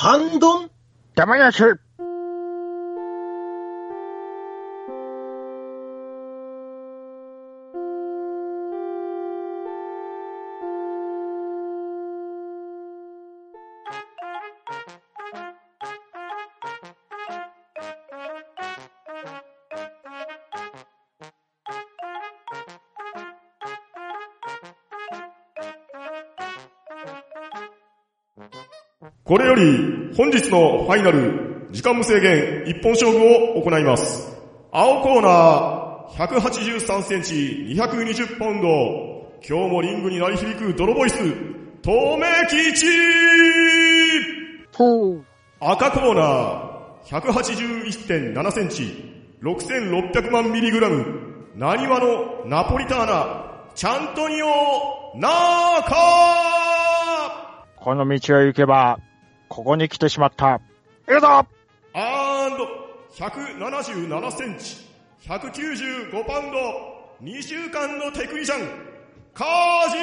半ドン玉やしこれより本日のファイナル時間無制限一本勝負を行います。青コーナー183センチ220パウンド今日もリングに鳴り響く泥ボイス透明吉。赤コーナー181.7センチ6600万ミリグラムなにわのナポリターナチャントニオナーカこの道を行けば、ここに来てしまった。行くぞアンド177センチ195パウンド2週間のテクニシャンカージ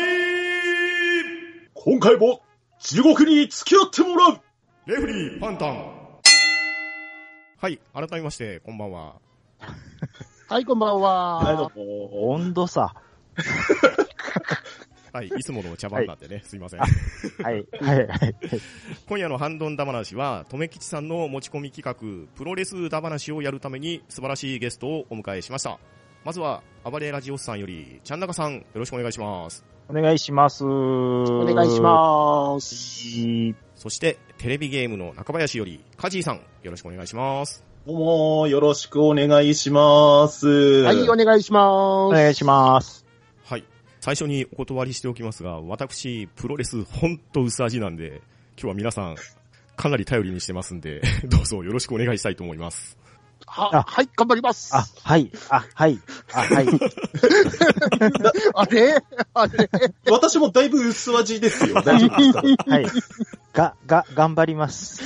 今回も地獄に付き合ってもらうーレフリーパンタンはい、改めまして、こんばんは。はい、こんばんは。はい、どうも。温度差。はい、いつもの茶番なんでね、すいません。はい、はい、はい。今夜のハンドンダ話は、とめきちさんの持ち込み企画、プロレスダ話をやるために素晴らしいゲストをお迎えしました。まずは、暴れラジオスさんより、ちゃんなかさん、よろしくお願いします。お願いします。おお願いします。す。そして、テレビゲームの中林より、カジーさん、よろしくお願いします。どうも、よろしくお願いします。はい、お願いします。お願いします。はい。最初にお断りしておきますが、私、プロレスほんと薄味なんで、今日は皆さん、かなり頼りにしてますんで、どうぞよろしくお願いしたいと思います。は、はい、頑張ります。あ、はい、あ、はい、あ、はい。あれ？あれ？私もだいぶ薄味ですよ。大丈夫ですか？はい。が、が、頑張ります。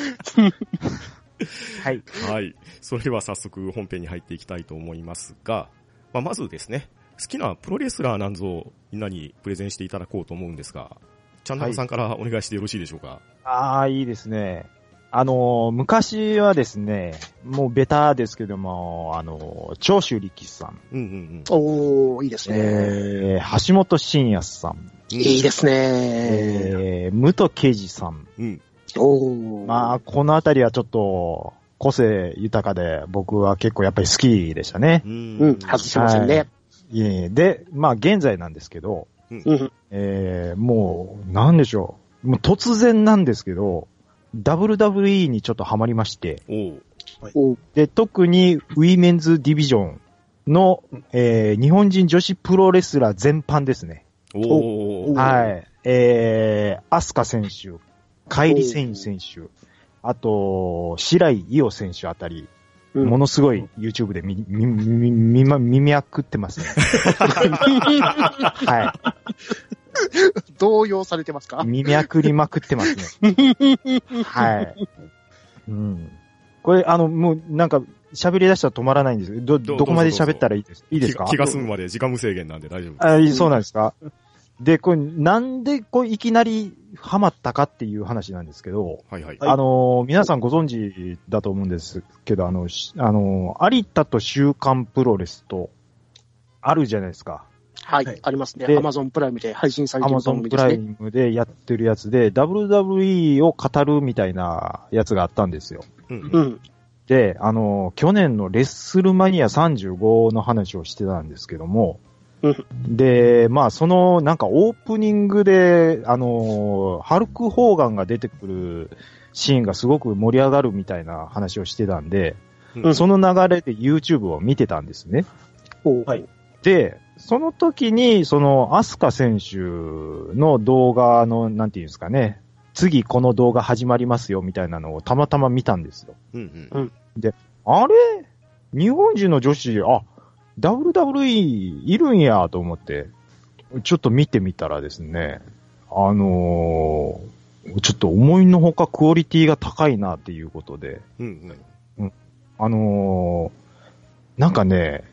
はい。はい。それでは早速本編に入っていきたいと思いますが、まあ、まずですね、好きなプロレスラーなんぞをみんなにプレゼンしていただこうと思うんですが、チャンナルさんからお願いしてよろしいでしょうか？ああ、いいですね。あのー、昔はですね、もうベタですけども、あのー、長州力士さん、うんうんおー、いいですね。えー、橋本真也さん、うん。いいですね。えー、武藤敬司さん。うん。おー。まあ、このあたりはちょっと、個性豊かで、僕は結構やっぱり好きでしたね。うん。うん、外しませんね。いえいえで、まあ、現在なんですけど、うん。えー、もう、なんでしょう。もう突然なんですけど、WWE にちょっとハマりまして、おで、特にウィメンズディビジョンの、えー、日本人女子プロレスラー全般ですね。おー。はい。えー、アスカ選手、カイリセイン選手、あと、白井伊代選手あたり、うんものすごい YouTube で見、見、見、見ま、見まくってますね。は動揺されてますか？い。見まくりまくってますね。はい。うん。これ、あの、もう、なんか、喋り出したら止まらないんですけど、ど、こまで喋ったらいいですいいですか？気気が済むまで時間無制限なんで大丈夫です。あいいそうなんですか？で、これ、なんで、こう、いきなりハマったかっていう話なんですけど、はいはい。はいあのー皆さんご存知だと思うんですけど、あの、しあのー有田と週刊プロレスと、あるじゃないですか。はい、はいありますね。でアマゾンプライムで配信されアてるマゾンプラ。イムでやってるやつで、WWE を語るみたいなやつがあったんですよ。うんう。ん。で、あのー去年のレッスルマニア35の話をしてたんですけども、うんで、まあ、その、なんかオープニングで、あのーハルク・ホーガンが出てくるシーンがすごく盛り上がるみたいな話をしてたんで、うんその流れで YouTube を見てたんですね。はい。で、その時に、その、アスカ選手の動画の、なんていうんですかね、次この動画始まりますよみたいなのをたまたま見たんですよ。うんうん。あれ？日本人の女子、あ、WWE いるんやと思って、ちょっと見てみたらですね、あのーちょっと思いのほかクオリティが高いなっていうことで、うんうん。あのーなんかね、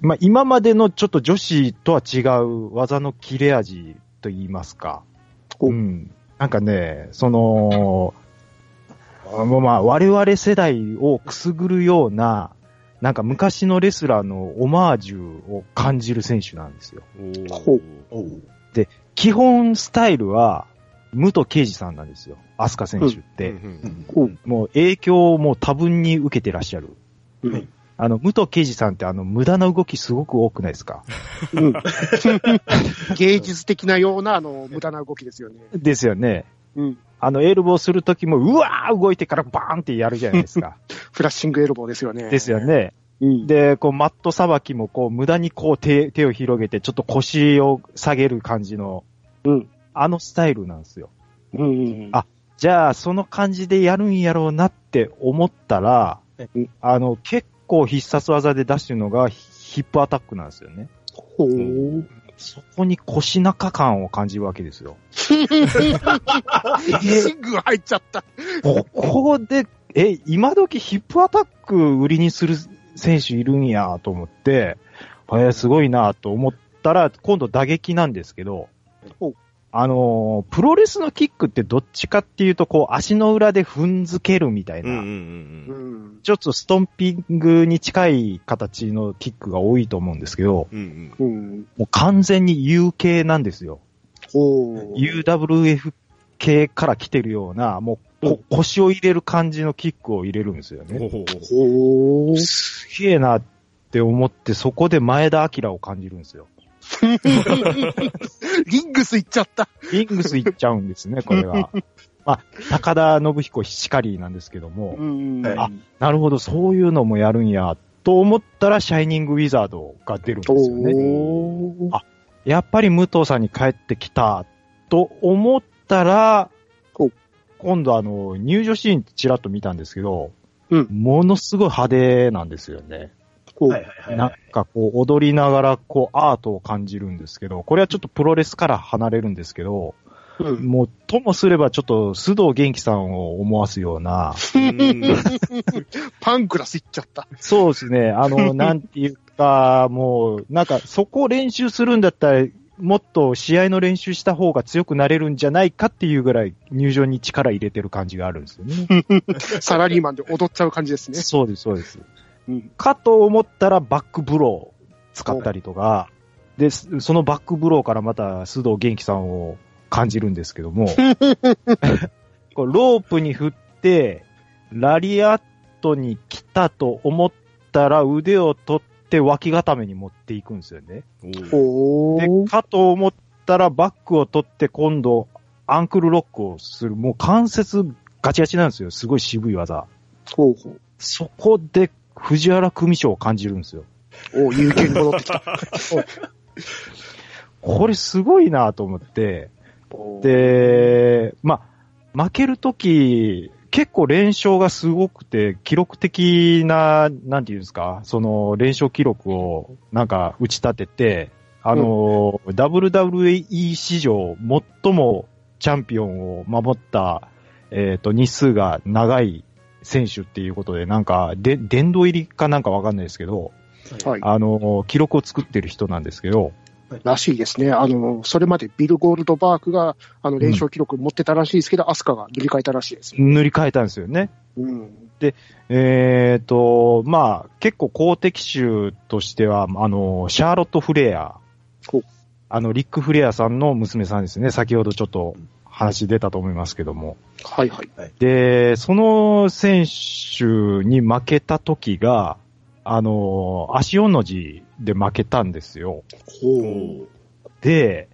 まあ、今までのちょっと女子とは違う技の切れ味と言いますか。おうん。なんかね、その、まあ、我々世代をくすぐるような、なんか昔のレスラーのオマージュを感じる選手なんですよ。ほうおう基本スタイルは、武藤敬司さんなんですよ。アスカ選手って。もう影響をもう多分に受けてらっしゃる。うん。あの、武藤敬司さんってあの、無駄な動きすごく多くないですか？うん。芸術的なような、あの、無駄な動きですよね。ですよね。うん。あの、エルボーするときも、うわー動いてからバーンってやるじゃないですか。フラッシングエルボーですよね。ですよ。ね。うん。で、こう、マットさばきも、こう、無駄にこう手、手を広げて、ちょっと腰を下げる感じの、うん。あのスタイルなんですよ。うんうん。あじゃあ、その感じでやるんやろうなって思ったらうん、あの、結構必殺技で出してるのがヒップアタックなんですよね。ほう。そこに腰中感を感じるわけですよ。シング入っちゃった。ここで、え、今時ヒップアタック売りにする選手いるんやと思って、えーすごいなと思ったら、今度打撃なんですけどあのープロレスのキックってどっちかっていうと、こう、足の裏で踏んづけるみたいな、うんうんうんうん。ちょっとストンピングに近い形のキックが多いと思うんですけど、うん。うんうん。もう完全に U 系なんですよ。UWF 系から来てるような、もうこ、腰を入れる感じのキックを入れるんですよね。すげえなって思って、そこで前田明を感じるんですよ。リングス行っちゃった。リングス行っちゃうんですね、これは。まあ、高田信彦しかりなんですけども、んあなるほど、そういうのもやるんや、と思ったら、シャイニングウィザードが出るんですよね。あやっぱり武藤さんに帰ってきた、と思ったら今度あの、入場シーンちらっと見たんですけど、うんものすごい派手なんですよね。ほうはいはいはいなんかこう、踊りながらこう、アートを感じるんですけど、これはちょっとプロレスから離れるんですけど、うんもう、ともすればちょっと須藤元気さんを思わすような、うんパンクラス行っちゃった。そうですね、あの、なんていうか、もう、なんかそこを練習するんだったら、もっと試合の練習した方が強くなれるんじゃないかっていうぐらい入場に力入れてる感じがあるんですよね。サラリーマンで踊っちゃう感じですね。そうです、そうです。うん。かと思ったらバックブロー使ったりとか、で、そそのバックブローからまた須藤元気さんを感じるんですけども、ロープに振って、ラリアットに来たと思ったら腕を取って脇固めに持っていくんですよね。で。かと思ったらバックを取って今度アンクルロックをする。もう関節ガチガチなんですよ。すごい渋い技。ほうほう。そこで藤原組長を感じるんですよ。お有形に戻ってきた。これすごいなと思って、で、まあ、負けるとき、結構連勝がすごくて、記録的な、なんていうんですか、その連勝記録をなんか打ち立てて、あの、WWE 史上最もチャンピオンを守った、えっ、と、日数が長い選手っていうことで、なんか、で、殿堂入りかなんかわかんないですけど、はい。あの、記録を作ってる人なんですけど、らしいですね。あの、それまでビル・ゴールドバークが、あの、連勝記録持ってたらしいですけど、アスカが塗り替えたらしいです。塗り替えたんですよね。うん。えっ、と、まあ、結構公的種としては、あの、シャーロット・フレア。あの、リック・フレアさんの娘さんですね。先ほどちょっと話出たと思いますけども。はいはい。で、その選手に負けた時が、あの、足4の字で負けたんですよ。で、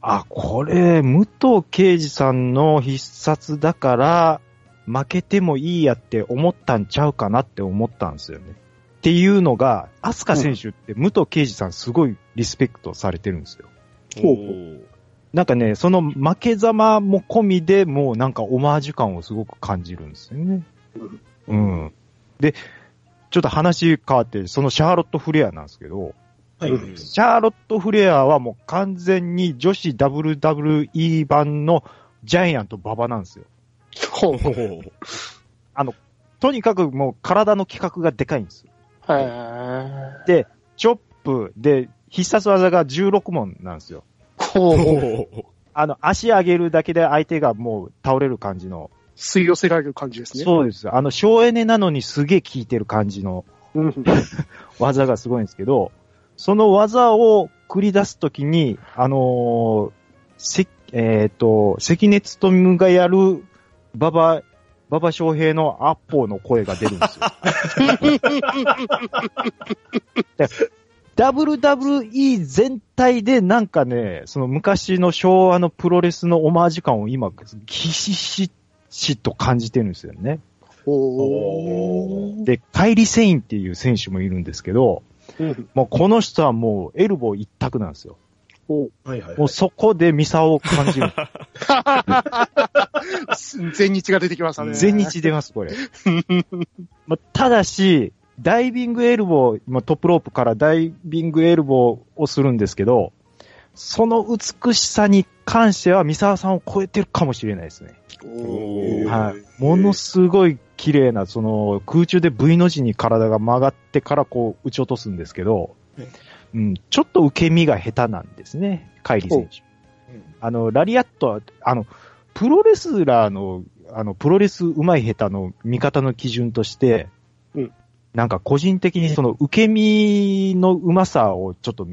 あ、これ、武藤敬司さんの必殺だから、負けてもいいやって思ったんちゃうかなって思ったんですよね。っていうのが、アスカ選手って武藤敬司さんすごいリスペクトされてるんですよ。ほうなんかね、その負けざまも込みでもうなんかオマージュ感をすごく感じるんですよね。うん。で、ちょっと話変わって、そのシャーロット・フレアなんですけど、はい。シャーロット・フレアはもう完全に女子 WWE 版のジャイアント馬場なんですよ。ほう。ほうとにかくもう体の規格がでかいんですよ。へー。で、チョップで必殺技が16問なんですよ。ほう。あの、足上げるだけで相手がもう倒れる感じの吸い寄せられる感じですね。そうです。あの、省エネなのにすげえ効いてる感じのうん。技がすごいんですけど、その技を繰り出すときに、あのーせ、えっ、と、関根勤がやる、馬場、馬場翔平のアッポーの声が出るんですよ。で WWE 全体でなんかね、その昔の昭和のプロレスのオマージュ感を今、ひしひしと感じてるんですよね。おー。で、カイリ・セインっていう選手もいるんですけど、うんもうこの人はもうエルボー一択なんですよ。おはいはい、もうそこでミサを感じる。全日が出てきましたね。全日出ます、これ。まあただし、ダイビングエルボー、まあトップロープからダイビングエルボーをするんですけど、その美しさに関しては、三沢さんを超えてるかもしれないですね。はい。ものすごい綺麗な、その、空中で V の字に体が曲がってからこう、打ち落とすんですけどはい、うん、ちょっと受け身が下手なんですね、カイリ選手。うんあの、ラリアットは、あの、プロレスラーの、あの、プロレス上手い下手の見方の基準として、うんなんか個人的にその受け身の上手さをちょっと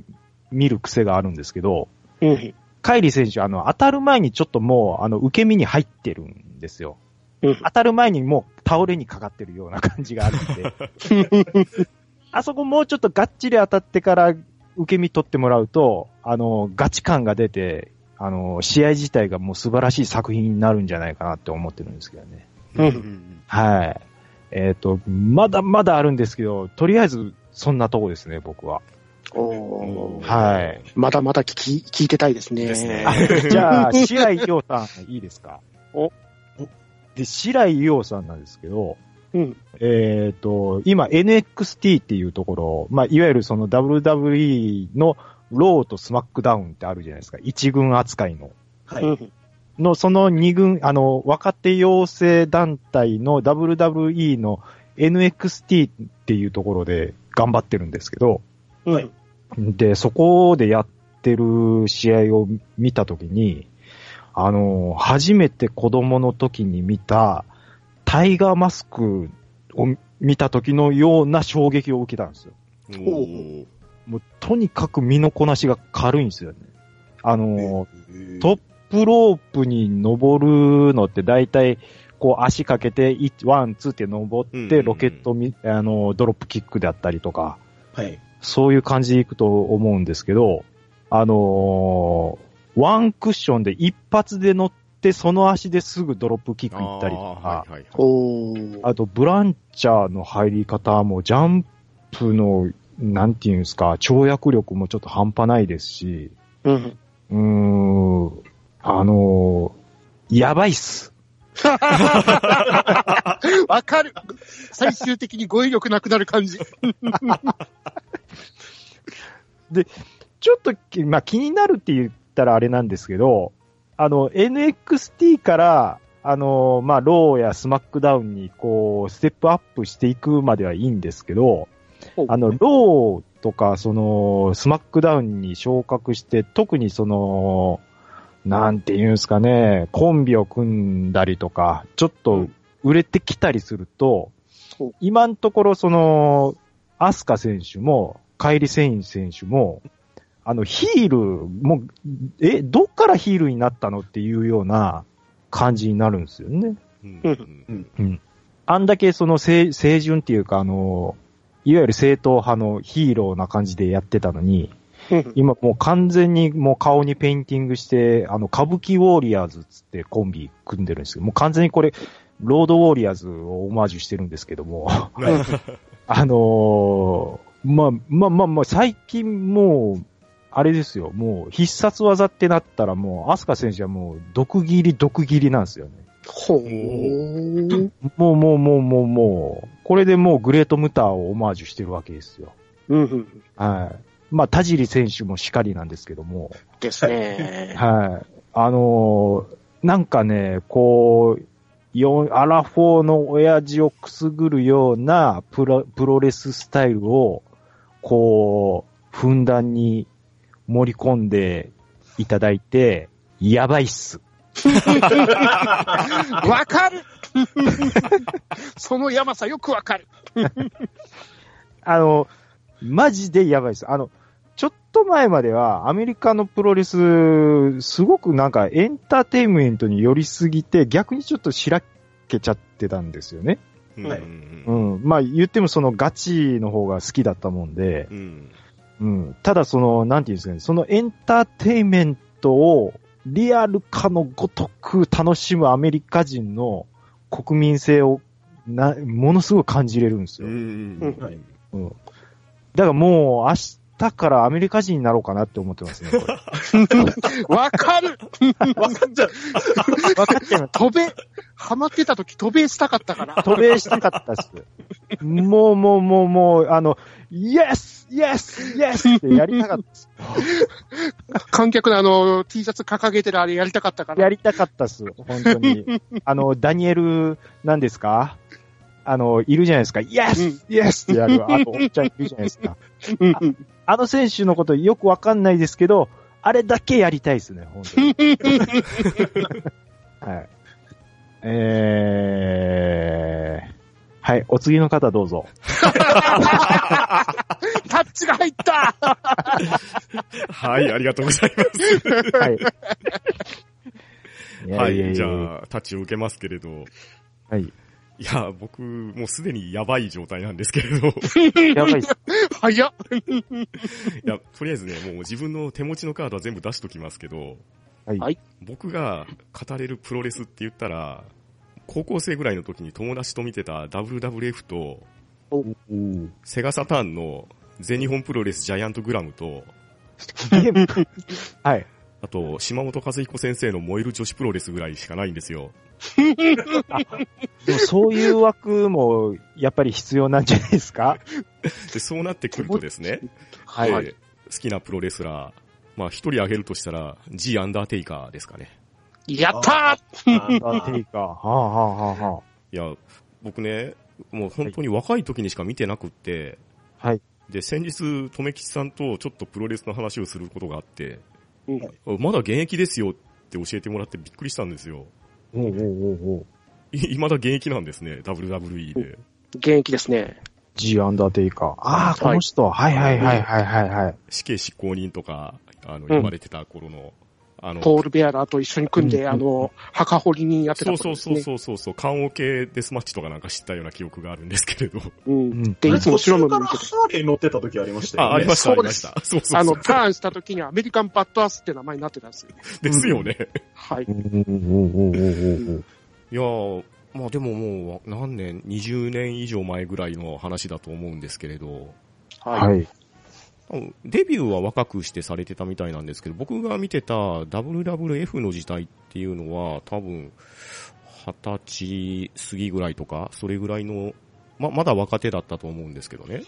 見る癖があるんですけど、うん。カイリ選手、あの、当たる前にちょっともう、あの、受け身に入ってるんですよ。うん当たる前にもう倒れにかかってるような感じがあるんで、あそこもうちょっとがっちり当たってから受け身取ってもらうと、あの、ガチ感が出て、あの、試合自体がもう素晴らしい作品になるんじゃないかなって思ってるんですけどね。うんはい。えっ、と、まだまだあるんですけど、とりあえずそんなとこですね、僕は。おーはい。まだまだ聞き、聞いてたいですね。ですねあじゃあ、紫雷イオさん、いいですか？おで、紫雷イオさんなんですけど、うん。えっ、と、今 NXT っていうところ、まあ、いわゆるその WWE のローとスマックダウンってあるじゃないですか。一軍扱いの。はい。うん。の、その二軍、あの、若手養成団体の WWE の NXT っていうところで頑張ってるんですけど、はい。で、そこでやってる試合を見たときに、あの、初めて子供の時に見たタイガーマスクを見た時のような衝撃を受けたんですよ。もうとにかく身のこなしが軽いんですよね。あの、トップロープに登るのって大体、こう足かけて、1、ワン、ツーって登って、うんうんうん。ロケットみ、あの、ドロップキックであったりとか、はい。そういう感じでいくと思うんですけど、あのーワンクッションで一発で乗って、その足ですぐドロップキック行ったりとか、あーはいはいはい。あとプランチャーの入り方も、ジャンプの、なんていうんですか、跳躍力もちょっと半端ないですし、うん。うーん、あのーやばいっす。わかる最終的に語彙力なくなる感じ。ちょっとき、まあ、気になるって言ったらあれなんですけど、あの、NXT から、あの、まあ、ローやスマックダウンに、こう、ステップアップしていくまではいいんですけど、あの、ローとか、その、スマックダウンに昇格して、特にその、なんていうんですかね、コンビを組んだりとか、ちょっと売れてきたりすると、うん今のところその、アスカ選手も、カイリ・セイン選手も、あの、ヒール、もう、え、どっからヒールになったのっていうような感じになるんですよね。うんうん。あんだけその清清純っていうか、あの、いわゆる正統派のヒーローな感じでやってたのに、うん 今もう完全にもう顔にペインティングして、あの、歌舞伎ウォーリアーズつってコンビ組んでるんですけど、もう完全にこれ、ロードウォーリアーズをオマージュしてるんですけども、あのーまあ、まあまあまあ、最近もう、あれですよ、もう必殺技ってなったらもう、アスカ選手はもう、毒斬り、毒斬りなんですよね。ほー。もうもうもうもうもう、これでもうグレートムターをオマージュしてるわけですよ。うんうん。はい。まあ、田尻選手もしかりなんですけども、ですね。はい。あのーなんかね、こう、よアラフォーの親父をくすぐるようなプロプロレススタイルを、こう、ふんだんに盛り込んでいただいて、やばいっす。わかる その山さよくわかる。あの、マジでやばいです。あの、ちょっと前まではアメリカのプロレス、すごくなんかエンターテインメントに寄りすぎて、逆にちょっとしらけちゃってたんですよね。うんはいうん。まあ言ってもそのガチの方が好きだったもんで、うん。うん。ただその、なんていうんですかね、そのエンターテインメントをリアルかのごとく楽しむアメリカ人の国民性をな、ものすごい感じれるんですうよ。ん。はいうん。だからもう明日からアメリカ人になろうかなって思ってますね、これ。わかるわかっちゃう。分かっちゃいます。飛べ、ハマってた時飛べしたかったから。渡米したかったっす。もうもうもうもう、あの、イエスイエスイエスってやりたかったっす。観客のあの、T シャツ掲げてるあれやりたかったから。やりたかったっす、本当に。あの、ダニエル、何ですか？あの、いるじゃないですか。イエスイエスってやる。あと、おっちゃんいるじゃないですか。あの選手のことよくわかんないですけど、あれだけやりたいですね、本当に。はい。えー、はい、お次の方どうぞ。タッチが入った はい、ありがとうございます。はい。いはい、じあ、ゃあ、タッチを受けますけれど。はい。いや、僕、もうすでにやばい状態なんですけれど。やばいっす。早っいや、とりあえずね、もう自分の手持ちのカードは全部出しときますけど、はい。はい僕が語れるプロレスって言ったら、高校生ぐらいの時に友達と見てた WWF と、おーセガサターンの全日本プロレスジャイアントグラムと、はい。あと、島本和彦先生の燃える女子プロレスぐらいしかないんですよ。でもそういう枠も、やっぱり必要なんじゃないですか？で、そうなってくるとですね、はい。えー好きなプロレスラー、まあ一人挙げるとしたら、G アンダーテイカーですかね。やったーアンダーテイカー。はあ、はあはあはあ、いや、僕ね、もう本当に若い時にしか見てなくって、はい。で、先日、とめきちさんとちょっとプロレスの話をすることがあって、うんまだ現役ですよって教えてもらってびっくりしたんですよ。おうおうおうおうい、未だ現役なんですね、WWE で。現役ですね。G アンダーテイカー。ああ、この人。はいはいはいはいはいはい。死刑執行人とか、あの、ん言われてた頃の、あの、ポール・ベアラーと一緒に組んで、うんあの、墓掘りにやってたそうそうことですね。そうそうそうそう、缶オケデスマッチとかなんか知ったような記憶があるんですけれど。う。うんん。で、いつも白のてて。ハーレー乗ってた時ありましたよね。あ、ありました、あそうですりました。そうそうそう。あの、ターンした時にアメリカンバッドアースって名前になってたんですよ。ですよね。はい。いやー、まあでももう何年、20年以上前ぐらいの話だと思うんですけれど、はい。デビューは若くしてされてたみたいなんですけど、僕が見てた WWF の時代っていうのは多分、二十歳過ぎぐらいとか、それぐらいの、ま、まだ若手だったと思うんですけどね。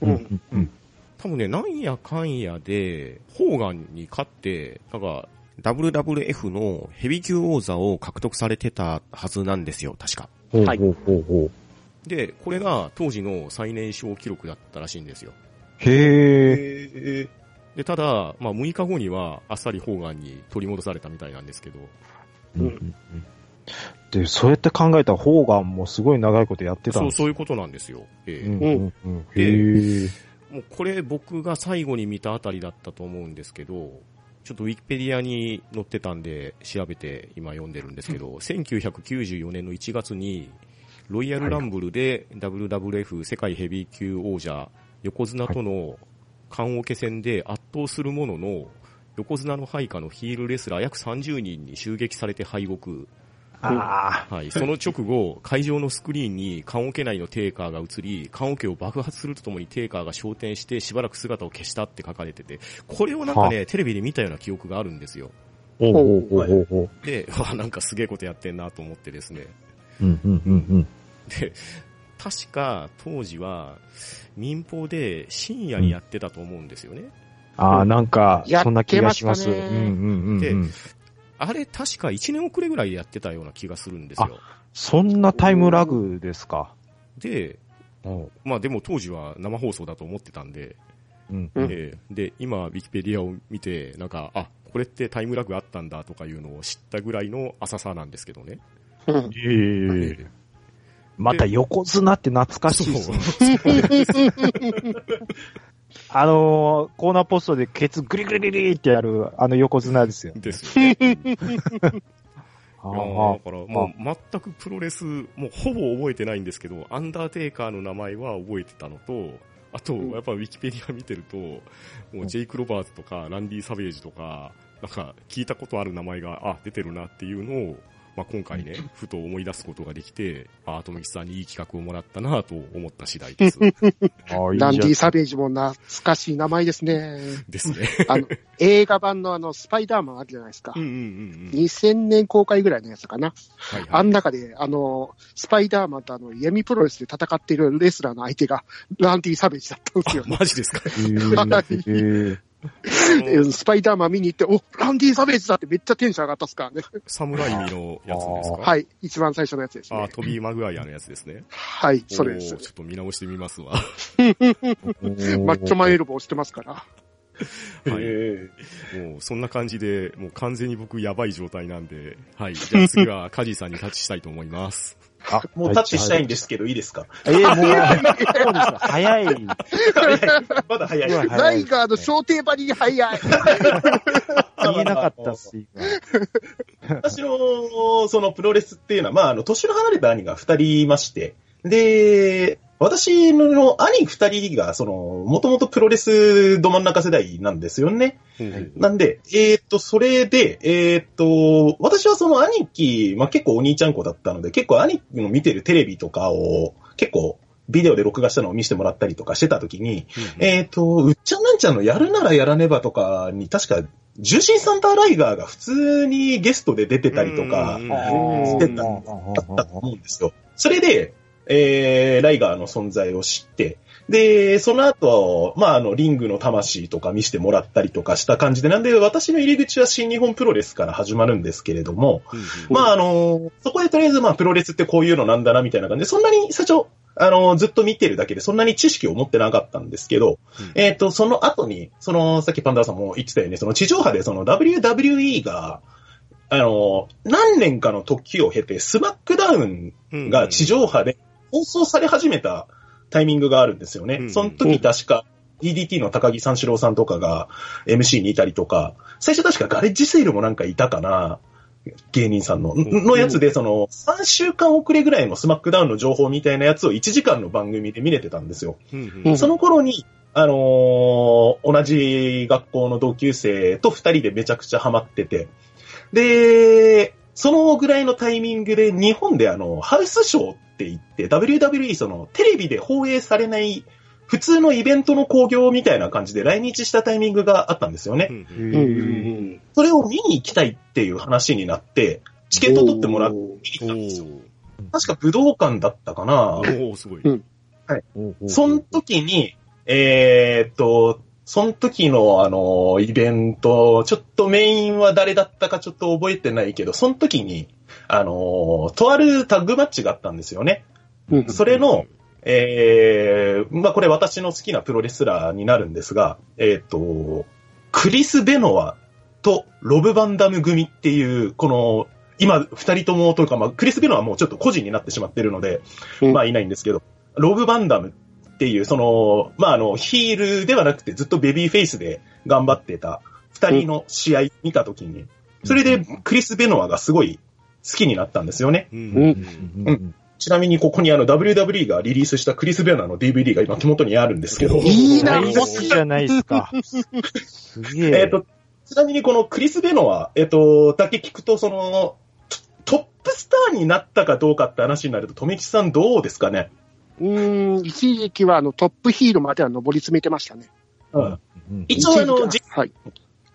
うんうんうん。多分ね、なんやかんやで、ホーガンに勝って、なんか、WWF のヘビー級王座を獲得されてたはずなんですよ、確か。はいほうほうほうほう。で、これが当時の最年少記録だったらしいんですよ。へえ。えで、ただ、まあ6日後にはあっさりホーガンに取り戻されたみたいなんですけど、うん。で、そうやって考えたらホーガンもすごい長いことやってたんそう、です。そういうことなんですよ。ええ。うんうんうん。へえ。もうこれ僕が最後に見たあたりだったと思うんですけど、ちょっとウィキペディアに載ってたんで調べて今読んでるんですけど、1994年の1月にロイヤルランブルで WWF 世界ヘビー級王者横綱との缶オケ戦で圧倒するものの横綱の配下のヒールレスラー約30人に襲撃されて敗北。あはい。その直後、会場のスクリーンに缶オケ内のテーカーが映り、缶オケを爆発するとともにテーカーが昇天してしばらく姿を消したって書かれてて、これをなんかね、テレビで見たような記憶があるんですよ。あ。ほうほうほうほうほう。で、わなんかすげえことやってんなと思ってですね。うんうんうんうん。で、確か当時は民放で深夜にやってたと思うんですよね。ああ、なんか、そんな気がします。うんうんうんでうん。あれ確か1年遅れぐらいでやってたような気がするんですよ。そんなタイムラグですか？で、うんまあでも当時は生放送だと思ってたんで、うんで、今、ウィキペディアを見て、なんか、あ、これってタイムラグあったんだとかいうのを知ったぐらいの浅さなんですけどね。えまた横綱って懐かしいですね。あのーコーナーポストでケツグリグリグリってやる、あの横綱ですよ。ですよね。だからもう全くプロレス、もうほぼ覚えてないんですけど、アンダーテイカーの名前は覚えてたのと、あと、うんやっぱウィキペディア見てると、もうジェイク・ロバーツとか、ランディ・サベージとか、なんか聞いたことある名前が、あ、出てるなっていうのを、まあ、今回ね、ふと思い出すことができて、あ、ともきさんにいい企画をもらったなと思った次第です。あーいいじゃんランディ・サベージも懐かしい名前ですね。ですね。あの、映画版のあの、スパイダーマンあるじゃないですかうん。うんうんうん。2000年公開ぐらいのやつかな。はいはいあん中で、あの、スパイダーマンとあの、闇プロレスで戦っているレスラーの相手が、ランディ・サベージだったんですよあ、。マジですか？えー スパイダーマン見に行って、お、ランディ・サベージだってめっちゃテンション上がったっすからね。サムライミのやつですか？はい。一番最初のやつですあ、ね。トビー・マグワイアのやつですね。はい、それです。ちょっと見直してみますわ。ー マッチョマンエルボーしてますから。はい。えもう、そんな感じで、もう完全に僕やばい状態なんで、はい。じゃあ次はカジーさんにタッチしたいと思います。あーもうタッチしたいんですけど、いいですか？えー、もう、そうです。早い。まだ早い。ライガーの小定バリに早い。言えなかったっす、今。私の、そのプロレスっていうのは、まあ、あの、年の離れた兄が二人いまして、で、私の兄二人が、その、もともとプロレスど真ん中世代なんですよね。なんで、えーっと、それで、えーっと、私はその兄貴、まあ、結構お兄ちゃん子だったので、結構兄貴の見てるテレビとかを、結構、ビデオで録画したのを見せてもらったりとかしてた時に、えーっと、うっちゃんなんちゃんのやるならやらねばとかに、確か、重心サンターライガーが普通にゲストで出てたりとか、うん。してたあったと思うん。ですよ。それで、えー、ライガーの存在を知って、で、その後、まあ、あの、リングの魂とか見せてもらったりとかした感じで、なんで、私の入り口は新日本プロレスから始まるんですけれども、まあ、あの、そこでとりあえず、まあ、プロレスってこういうのなんだな、みたいな感じで、そんなに最初、あの、ずっと見てるだけで、そんなに知識を持ってなかったんですけど、うん。えっ、と、その後に、その、さっきパンダーさんも言ってたように、その地上波でその WWE が、あの、何年かの時を経て、スマックダウンが地上波で放送され始めたタイミングがあるんですよね。うんその時確か DDT の高木三四郎さんとかが MC にいたりとか、最初確かガレッジセールもなんかいたかな芸人さんの、ん。のやつで、その、3週間遅れぐらいのスマックダウンの情報みたいなやつを1時間の番組で見れてたんですよ。うんその頃に、あのー同じ学校の同級生と二人でめちゃくちゃハマってて、で、そのぐらいのタイミングで日本であの、ハウスショーって言って、WWE その、テレビで放映されない普通のイベントの興行みたいな感じで来日したタイミングがあったんですよね。うんうん。それを見に行きたいっていう話になって、チケット取ってもらって見に行ったんですよ。確か武道館だったかな。おー、すごい。うん。その時に、えーっと、その時のあの、イベント、ちょっとメインは誰だったかちょっと覚えてないけど、その時に、あの、とあるタッグマッチがあったんですよね。うんそれの、えー、まあこれ私の好きなプロレスラーになるんですが、えーっと、クリス・ベノアとロブ・バンダム組っていう、この、今、二人ともというか、まあ、クリス・ベノアはもうちょっと個人になってしまってるので、うん。まあいないんですけど、ロブ・バンダムっていう、その、まああの、ヒールではなくてずっとベビーフェイスで頑張ってた二人の試合見たときに、それでクリス・ベノアがすごい好きになったんですよね。うんうんうんちなみにここにあの WWE がリリースしたクリス・ベノアの DVD が今手元にあるんですけど、いいなナイスじゃないですか。すげえ。えっ、と、ちなみにこのクリス・ベノア、えっ、と、だけ聞くと、その、トトップスターになったかどうかって話になると、富吉さんどうですかね？うーん、一時期はあのトップヒールまでは上り詰めてましたね。うん。うん一応あの、ははい。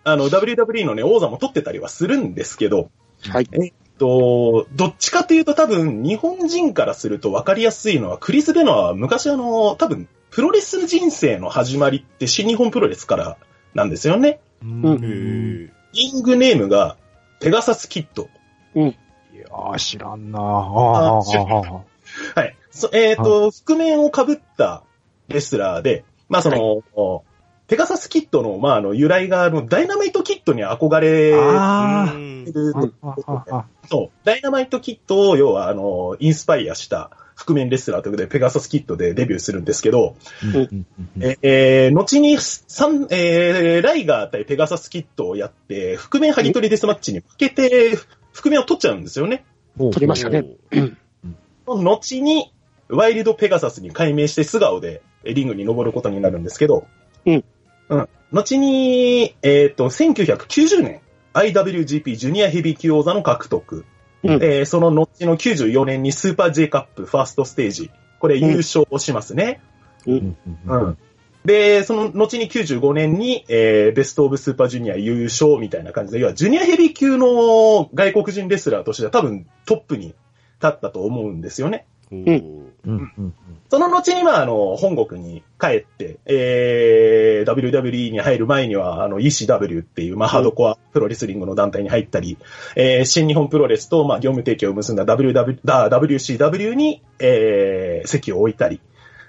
あの、WWE のね、王座も取ってたりはするんですけど、はい。と、どっちかというと多分、日本人からすると分かりやすいのは、クリス・ベノアは昔あの、多分、プロレス人生の始まりって新日本プロレスからなんですよね。うんへうんーリングネームが、ペガサス・キッド。いやー、知らんなああ知らんあはい。そえっ、と、覆面を被ったレスラーで、まあその、ペガサスキットの、まあ、あの、由来が、あの、ダイナマイトキットに憧れあうんてるうんあああそう、ダイナマイトキットを、要は、あの、インスパイアした覆面レスラーということで、ペガサスキットでデビューするんですけど、ええー後に、三えーライガー対ペガサスキットをやって、覆面ハギトリデスマッチに負けて、覆面を取っちゃうんですよね。取取りましたね。うん。後に、ワイルドペガサスに改名して素顔でえリングに登ることになるんですけど、うん。うん。後に、えっ、と、1990年、IWGP ジュニアヘビー級王座の獲得。うんえーその後の94年にスーパー J カップファーストステージ。これ優勝しますね。うんうんうん。で、その後に95年に、えーベストオブスーパージュニア優勝みたいな感じで、要はジュニアヘビー級の外国人レスラーとしては多分トップに立ったと思うんですよね。その後に、まあ、あの、本国に帰って、えー、WWE に入る前には、あの、ECW っていう、まあ、ハードコアプロレスリングの団体に入ったり、えー、新日本プロレスと、まあ、業務提携を結んだ WW、だ WCW に、えー、席を置いたり、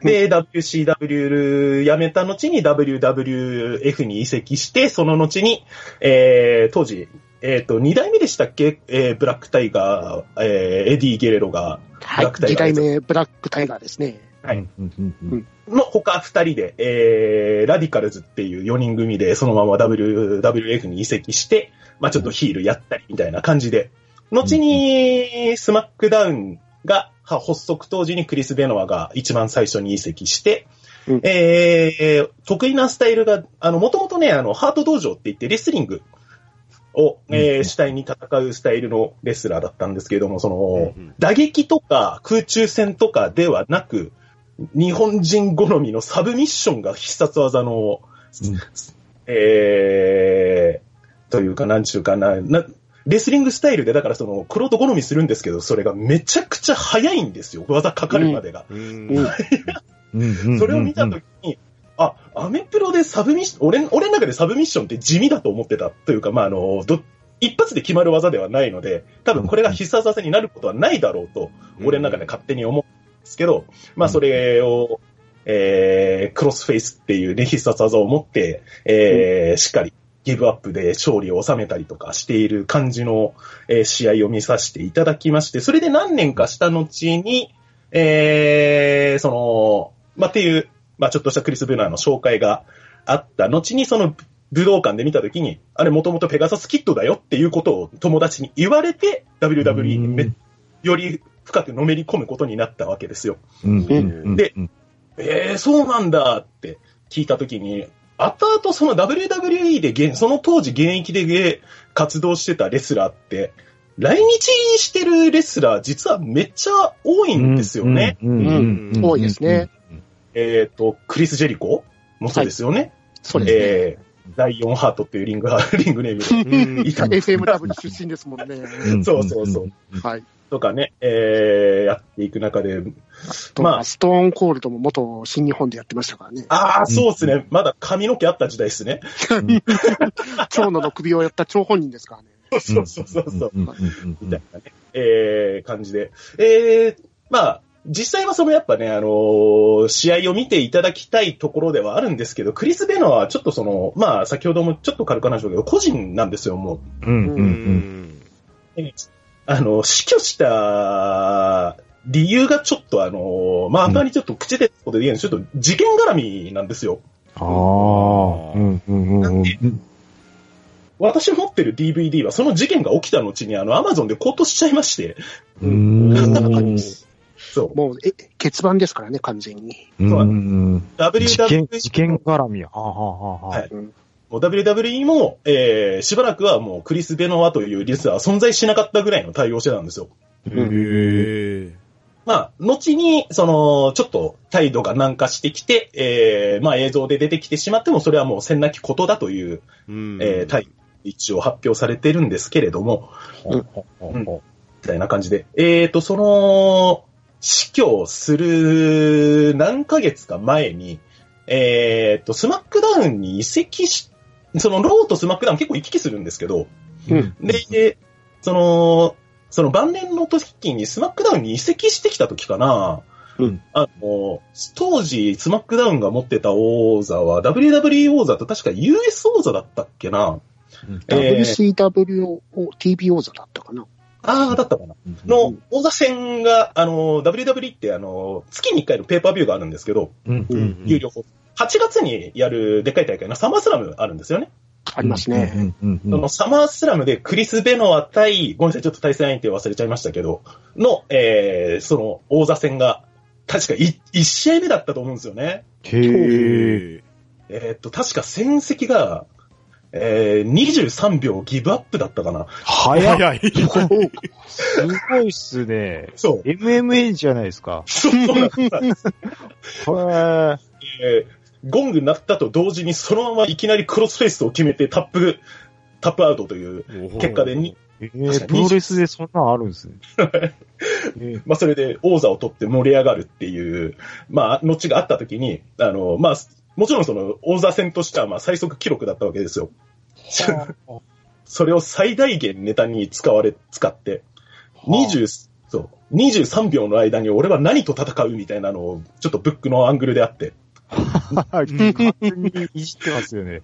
で、WCW 辞めた後に WWF に移籍して、その後に、えー、当時、えっ、と、二代目でしたっけ？えー、ブラックタイガー、えー、エディ・ゲレロが、はい。ブラックタイガー二代目ブラックタイガーですね。はい。うんうんうんの他二人で、えー、ラディカルズっていう4人組でそのまま WWF に移籍して、まあちょっとヒールやったりみたいな感じで、後にスマックダウンがは発足当時にクリス・ベノアが一番最初に移籍して、うん。えー、得意なスタイルが、あの、もともとね、あの、ハート道場って言ってレスリングを、えー主体に戦うスタイルのレスラーだったんですけれども、その、うん打撃とか空中戦とかではなく、日本人好みのサブミッションが必殺技の、うん。えー、というか、なんちゅうかな、な、レスリングスタイルで、だからその、クロート好みするんですけど、それがめちゃくちゃ速いんですよ。技かかるまでが。それを見たときに、あ、アメプロでサブミッション、俺、俺の中でサブミッションって地味だと思ってたというか、まあ、あの、ど、一発で決まる技ではないので、多分これが必殺技になることはないだろうと、俺の中で勝手に思うんですけど、まあ、それを、えー、クロスフェイスっていうね、必殺技を持って、えー、しっかりギブアップで勝利を収めたりとかしている感じの、えー試合を見させていただきまして、それで何年かした後に、えー、その、まあ、っていう、まあ、ちょっとしたクリス・ブナーの紹介があった後に、その武道館で見たときに、あれもともとペガサスキットだよっていうことを友達に言われて、WWE にめうん。より深くのめり込むことになったわけですよ。でえー、そうなんだって聞いたときに、後々その WWE で現、その当時現役で芸活動してたレスラーって、来日してるレスラー実はめっちゃ多いんですよね。多いですね。えっ、と、クリス・ジェリコ？もそうですよね。そうですね。えー、ダイオンハートっていうリング、リングネームで。うんいた FMW 出身ですもんね。うんそうそうそう。はい。とかね、えー、やっていく中で、とまあストーンコールドも元新日本でやってましたからね。ああ、そうですね。まだ髪の毛あった時代ですね。長野の首をやった張本人ですからね。そうそうそうそう。うんうんうんみたいなね、えー、感じで。えー、まあ、実際はそのやっぱね、あのー試合を見ていただきたいところではあるんですけど、クリス・ベノはちょっとその、まあ、先ほどもちょっと軽く話したけど、個人なんですよ、もう。うんうんううんんあの、死去した理由がちょっとあの、まあ、あんまりちょっと口でことで言えないちょっと事件絡みなんですよ。ああ。うんうんうんうん私持ってる DVD はその事件が起きた後にあの、アマゾンで高騰しちゃいまして、うーん。そう。もう、え、欠番ですからね、完全に。うんうん事件、WWE 事件絡み。はあ、はあはあはいもう WWE も、えー、しばらくはもうクリス・ベノワというリスは存在しなかったぐらいの対応してたんですよ。へーまあ、後に、その、ちょっと態度が軟化してきて、えー、まあ映像で出てきてしまっても、それはもうせんなきことだという、うんえー、態度、一応発表されてるんですけれども、うんみたいな感じで。えーと、その、死去する何ヶ月か前に、えーと、スマックダウンに移籍し、そのローとスマックダウン結構行き来するんですけど、うん。で、その、その晩年の時にスマックダウンに移籍してきた時かな、うんあの、当時、スマックダウンが持ってた王座は、WWE 王座と確か US 王座だったっけなえー WCW、TB 座だったかな。ああ、だったかな。の、王座戦が、あの、WWE って、あの、月に1回のペーパービューがあるんですけど、うんうん有料放送。8月にやるでっかい大会のサマースラムあるんですよね。ありますね。うんうんうんそのサマースラムでクリス・ベノア対、ごめんなさい、ちょっと対戦相手忘れちゃいましたけど、の、えー、その王座戦が、確か 1, 1試合目だったと思うんですよね。へえ。えーっと、確か戦績が、えー、23秒ギブアップだったかな。早い。すごいっすね。そう。MMA じゃないですか。そうなんですへえーゴング鳴ったと同時にそのままいきなりクロスフェイスを決めてタップ、タップアウトという結果でに、え。えー、プロレスでそんなんあるんですね。えーまあそれで王座を取って盛り上がるっていう、まあ、後があった時に、あの、まあ、もちろんその王座戦としてはまあ最速記録だったわけですよ。それを最大限ネタに使われ、使って、20、そう、23秒の間に俺は何と戦うみたいなのを、ちょっとブックのアングルであって、完全にいじってますよね。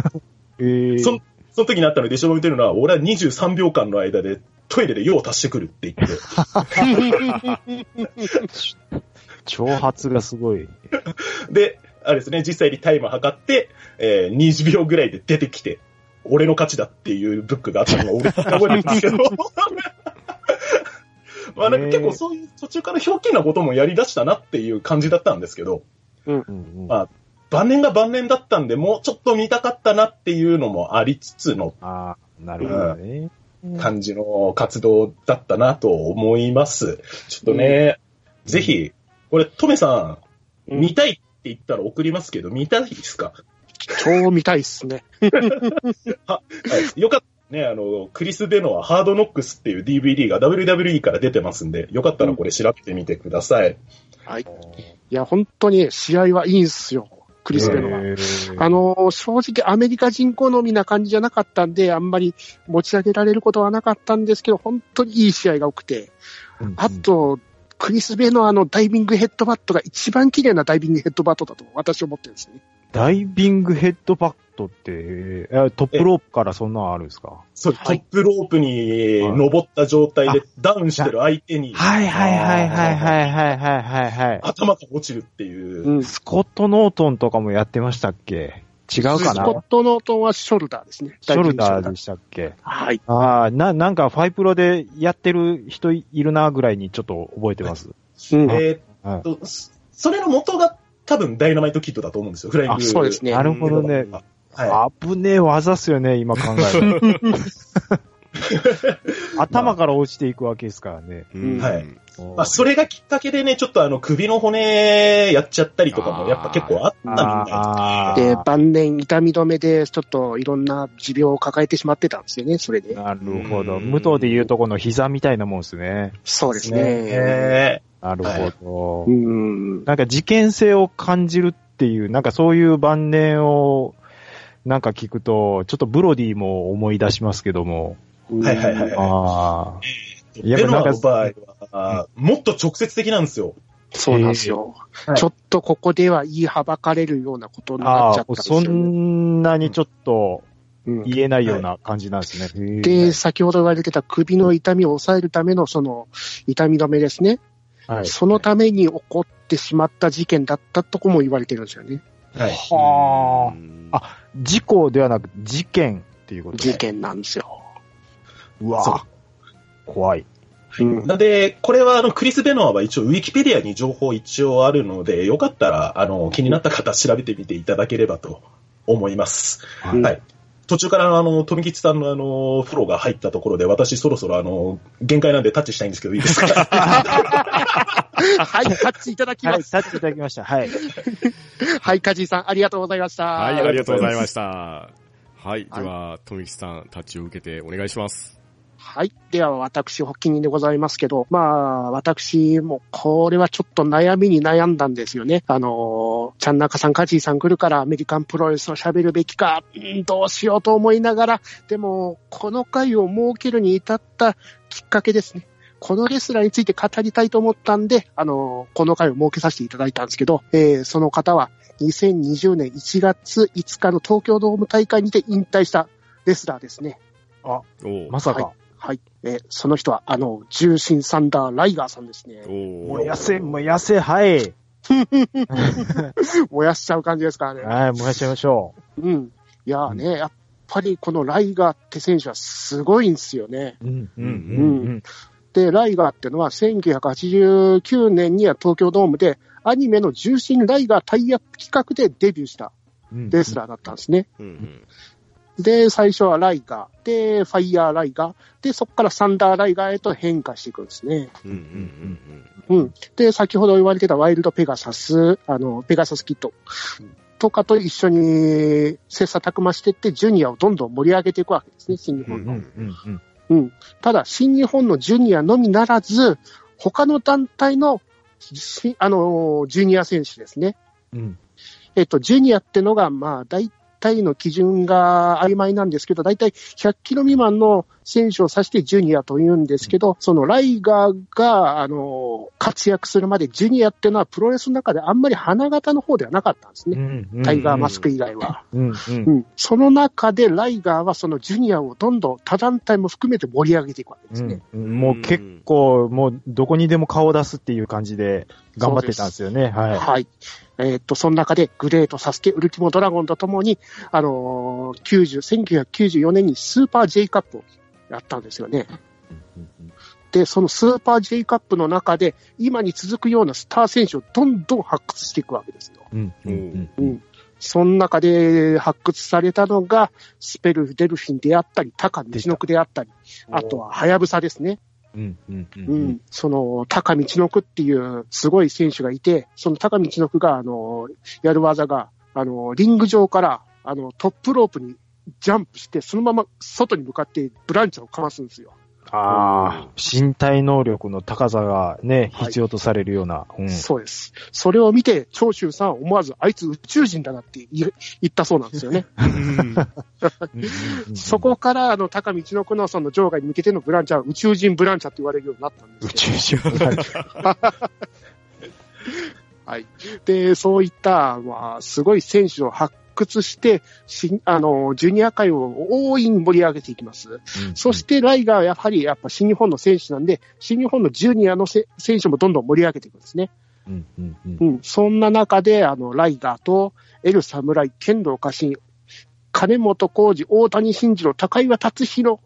えー、そその時にあったので、一緒に置いてるのは、俺は23秒間の間でトイレで用を足してくるって言って、挑発がすごい。で、あれですね、実際にタイム測って、えー20秒ぐらいで出てきて、俺の勝ちだっていうブックがあったのが俺覚えですけど。まあなんか結構そういう途中からひょうきなこともやり出したなっていう感じだったんですけど、うんうんまあ晩年が晩年だったんで、もうちょっと見たかったなっていうのもありつつのああ、なるほどね。感じの活動だったなと思います。ちょっとね、ぜひ、これ、トメさん、うん見たい言ったら送りますけど、見たいですか？超見たいっすね。はい。よかったね、あの、クリス・ベノはハードノックスっていう DVD が WWE から出てますんで、よかったらこれ調べてみてください。はい。いや、本当に試合はいいんすよ。クリス・ベノは。あ、の、正直アメリカ人好みな感じじゃなかったんで、あんまり持ち上げられることはなかったんですけど、本当にいい試合が多くて。うんあと、クリス・ベノあのダイビングヘッドバットが一番綺麗なダイビングヘッドバットだと私は思ってるんですね。ダイビングヘッドバットって、えートップロープからそんなのあるんですか？そう、はいトップロープに登った状態でダウンしてる相手にはいはいはいはいはいはいはいはいはい。頭が落ちるっていう。うん。スコット・ノートンとかもやってましたっけ？違うかな？スコット・ノートンはショルダーですね。ショルダーででしたっけ？はい。ああ、な、なんかファイプロでやってる人いるなぐらいにちょっと覚えてます。うん。えーはいっと、そそれの元が多分ダイナマイトキットだと思うんですよ、フライング。あそうですねなるほどね。は危ねえ技っすよね、今考えると。頭から落ちていくわけですからね。うんはいい。まあ、それがきっかけでね、ちょっとあの、首の骨やっちゃったりとかもやっぱ結構あったみたいあで、ー晩年痛み止めで、ちょっといろんな持病を抱えてしまってたんですよね、それで。なるほど。うん武藤で言うとこの膝みたいなもんですね。そうですね。ね。なるほど。うん。なんか事件性を感じるっていう、なんかそういう晩年を、なんか聞くと、ちょっとブロディも思い出しますけども。はいはいはいああ。やっベノアぱなんかの場合は、もっと直接的なんですよ。そうなんですよ。はいちょっとここでは言いはばかれるようなことになっちゃったん、ですそよ、ね。んなにちょっとうん言えないような感じなんですね。へえで、先ほど言われてた首の痛みを抑えるためのその痛み止めですね。はい。そのために起こってしまった事件だったとこも言われてるんですよね。はい。あ、事故ではなく事件っていうことね事。件なんですよ。うわ怖い。うんなんで、これはあの、クリス・ベノアは一応、ウィキペディアに情報一応あるので、よかったら、あの、気になった方調べてみていただければと思います。うんはい。途中からあの、富吉さんのあの、フォローが入ったところで、私そろそろあの、限界なんでタッチしたいんですけど、いいですか？はい、タッチいただきはい、ます。タッチいただきました。はい。はい、カジーさん、ありがとうございました。はい、ありがとうございました。はい、では、富木さん、タッチを受けてお願いします。はい。では、私、発起人でございますけど、まあ、私も、これはちょっと悩みに悩んだんですよね。あの、ちゃんなかさん、カジーさん来るからアメリカンプロレスを喋るべきか、うんどうしようと思いながら、でも、この回を設けるに至ったきっかけですね。このレスラーについて語りたいと思ったんで、あの、この回を設けさせていただいたんですけど、えーその方は2020年1月5日の東京ドーム大会にて引退したレスラーですね。おーまさか。ははい。えーその人は、あの、重心サンダーライガーさんですね。燃やせ、燃やせ、はい。燃やしちゃう感じですからね。はい、燃やしちゃいましょうん。いやーね、やっぱりこのライガーって選手はすごいんですよね。う。うん、うん、うんで、ライガーってのは1989年には東京ドームでアニメの重心ライガータイアップ企画でデビューしたうん。レスラーだったんですね。うんうんで、最初はライガー、で、ファイヤーライガー、で、そこからサンダーライガーへと変化していくんですね。うんうんうんうん。で、先ほど言われてたワイルドペガサス、あの、ペガサスキットとかと一緒に切磋琢磨していって、ジュニアをどんどん盛り上げていくわけですね、新日うん、本の。うん、うん。うん。ただ、新日本のジュニアのみならず、他の団体の、しあの、ジュニア選手ですね。うん。えっと、ジュニアってのが、まあ、大体の基準が曖昧なんですけど、大体100キロ未満の選手を指してジュニアと言うんですけど、そのライガーが、あの、活躍するまでジュニアってのはプロレスの中であんまり花形の方ではなかったんですね。うんタイガーマスク以外は。うん、うん。うん。その中でライガーはそのジュニアをどんどん他団体も含めて盛り上げていくわけですね。うん、もう結構、もうどこにでも顔を出すっていう感じで頑張ってたんですよね。はい。はい。えーっと、その中で、グレート、サスケ、ウルティモドラゴンとともに、あのー90、1994年にスーパー J カップをやったんですよね。で、そのスーパー J カップの中で、今に続くようなスター選手をどんどん発掘していくわけですよ。うん、うん、う。ん。その中で発掘されたのが、スペルデルフィンであったり、高道の区であったり、あとは、ハヤブサですね。うん、うん、ううん、その、高道のくっていうすごい選手がいて、その高道のくが、あの、やる技が、あの、リング上から、あの、トップロープにジャンプして、そのまま外に向かってブランチをかますんですよ。ああ、身体能力の高さがね、はい必要とされるような。うん。そうです。それを見て、長州さんは思わず、あいつ宇宙人だなって言ったそうなんですよね。そこから、あの、高道の区のその場外に向けてのブランチャーは宇宙人ブランチャーって言われるようになったんです宇宙人。はい。で、そういった、まあ、すごい選手を発掘して、しあの、ジュニア界を大いに盛り上げていきます。そして、ライガーはやはり、やっぱ新日本の選手なんで、新日本のジュニアのせ選手もどんどん盛り上げていくんですね。うん、うん、うんう。ん。そんな中で、あの、ライガーと、エル侍、剣道家臣、金本浩二、大谷慎次郎、高岩達弘、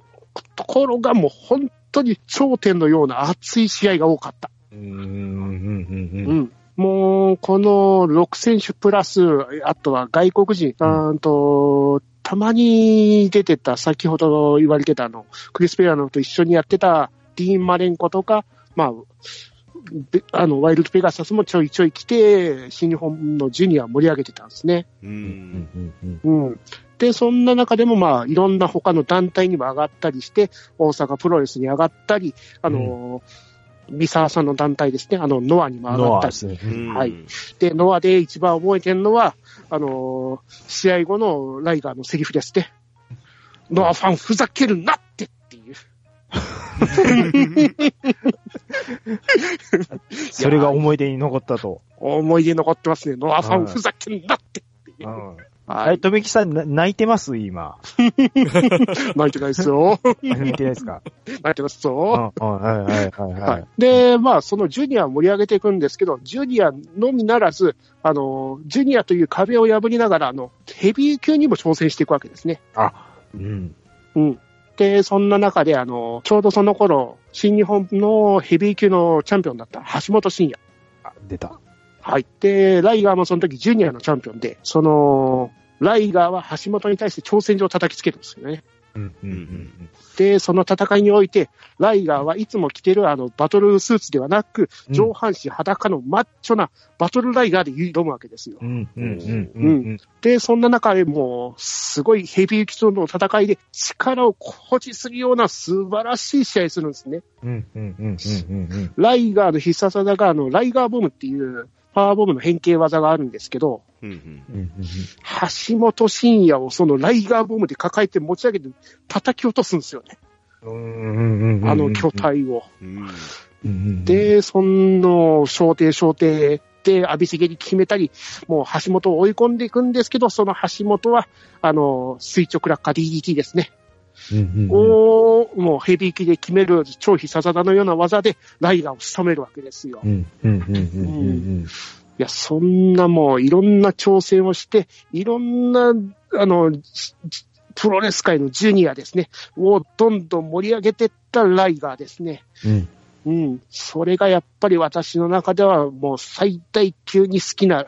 ところがもう本当に頂点のような熱い試合が多かった。うん、うん、うん、う。ん。もう、この6選手プラス、あとは外国人、うんうんと、たまに出てた、先ほど言われてたあの、クリス・ペラノと一緒にやってたディーン・マレンコとか、まあ、であの、ワイルド・ペガサスもちょいちょい来て、新日本のジュニアを盛り上げてたんですね。う。うんん、うん。うん。で、そんな中でもまあ、いろんな他の団体にも上がったりして、大阪プロレスに上がったり、あの、三沢さんの団体ですね、あの、ノアにも上がったりノアですね。うんはい。で、ノアで一番覚えてるのは、あのー試合後のライガーのセリフですね。ノアファンふざけるなってっていう。それが思い出に残ったと。思い出に残ってますね。ノアファンふざけんなってっていう。うん。ははいい、。とめきさん、な泣いてます？今。泣いてないですよ。泣いてないですか？泣いてますうん、よ。うんはい、はい、はい。ははいい。で、まあ、そのジュニアを盛り上げていくんですけど、ジュニアのみならず、あの、ジュニアという壁を破りながら、あの、ヘビー級にも挑戦していくわけですね。うん。うん。で、そんな中で、あの、ちょうどその頃、新日本のヘビー級のチャンピオンだった橋本真也。あ、出た。はい。で、ライガーもその時ジュニアのチャンピオンで、その、ライガーは橋本に対して挑戦状を叩きつけるんですよね。うん、うん、うん。で、その戦いにおいて、ライガーはいつも着てるあの、バトルスーツではなく、うん上半身裸のマッチョなバトルライガーで挑むわけですよ。で、そんな中でもう、すごいヘビー級との戦いで力を誇示するような素晴らしい試合するんですね。ライガーの必殺技が、あの、ライガーボムっていう、パワーボムの変形技があるんですけど、うんうんうん、うん。橋本真也をそのライガーボムで抱えて持ち上げて叩き落とすんですよね。うんあの巨体を。うん。で、その、小艇小艇で浴びせ蹴り決めたり、もう橋本を追い込んでいくんですけど、その橋本は、あの、垂直落下 DDT ですね。うんうんうんを、もうヘビー級で決める超必殺技のような技でライガーを仕留めるわけですよ。や、そんなもういろんな挑戦をして、いろんな、あの、じプロレス界のジュニアですね、をどんどん盛り上げていったライガーですね。うんうん。それがやっぱり私の中ではもう最大級に好きな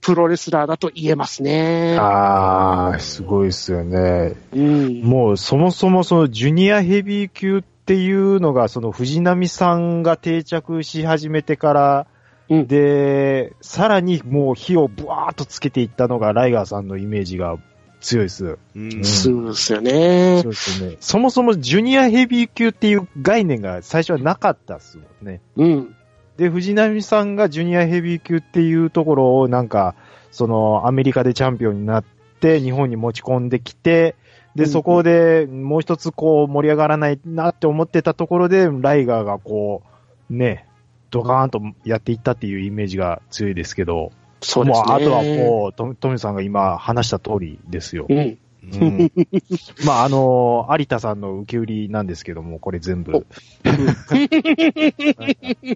プロレスラーだと言えますね。ああ、すごいですよね。うん。もうそもそもそのジュニアヘビー級っていうのが、その藤波さんが定着し始めてから、うんで、さらにもう火をブワーっとつけていったのがライガーさんのイメージが強いです。うん。そうですよねそう。ですね。そもそもジュニアヘビー級っていう概念が最初はなかったっすもんね。うん。で、藤波さんがジュニアヘビー級っていうところをなんか、そのアメリカでチャンピオンになって日本に持ち込んできて、で、うんそこでもう一つこう盛り上がらないなって思ってたところで、ライガーがこう、ね、ドカーンとやっていったっていうイメージが強いですけど、そうですね。もうあとはもう、トトミさんが今話した通りですよ。うん。うんまあ、あの、有田さんの受け売りなんですけども、これ全部。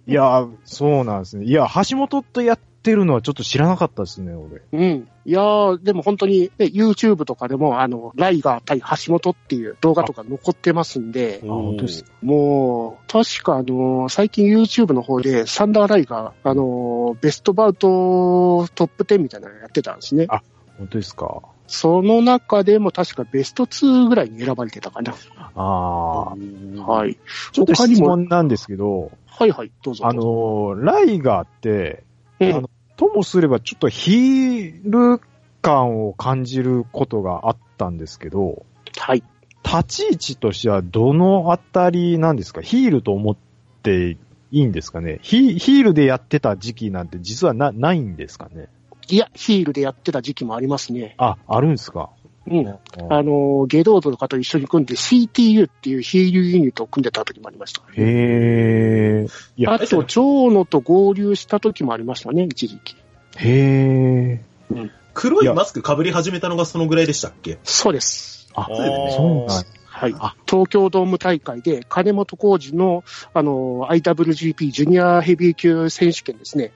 いや、そうなんですね。いや、橋本とやってるのはちょっと知らなかったですね、俺。うん。いやー、でも本当に、ね、YouTube とかでも、あの、ライガー対橋本っていう動画とか残ってますんで、あ本当ですもう、確かあの、最近 YouTube の方で、サンダーライガー、あの、ベストバウトトップ10みたいなのやってたんですね。あ本当ですか？その中でも確かベスト2ぐらいに選ばれてたかな。ああ。はい。ちょっと質問なんですけど、はいはい、どうぞ。あの、ライガーって、うんあのともすればちょっとヒール感を感じることがあったんですけど、はい。立ち位置としてはどのあたりなんですか？ヒールと思っていいんですかね？ヒヒールでやってた時期なんて実はな、ないんですかね？いや、ヒールでやってた時期もありますね。あ、あるんですか？うん。あの、ゲドードとかと一緒に組んで CTU っていうヒールユニットを組んでた時もありました。へー。いや、あと、長野と合流した時もありましたね、一時期。へー。黒いマスク被り始めたのがそのぐらいでしたっけ？そうです。あ、そうだよねそうなんはい。東京ドーム大会で、金本浩二の、あの、IWGP ジュニアヘビー級選手権ですね。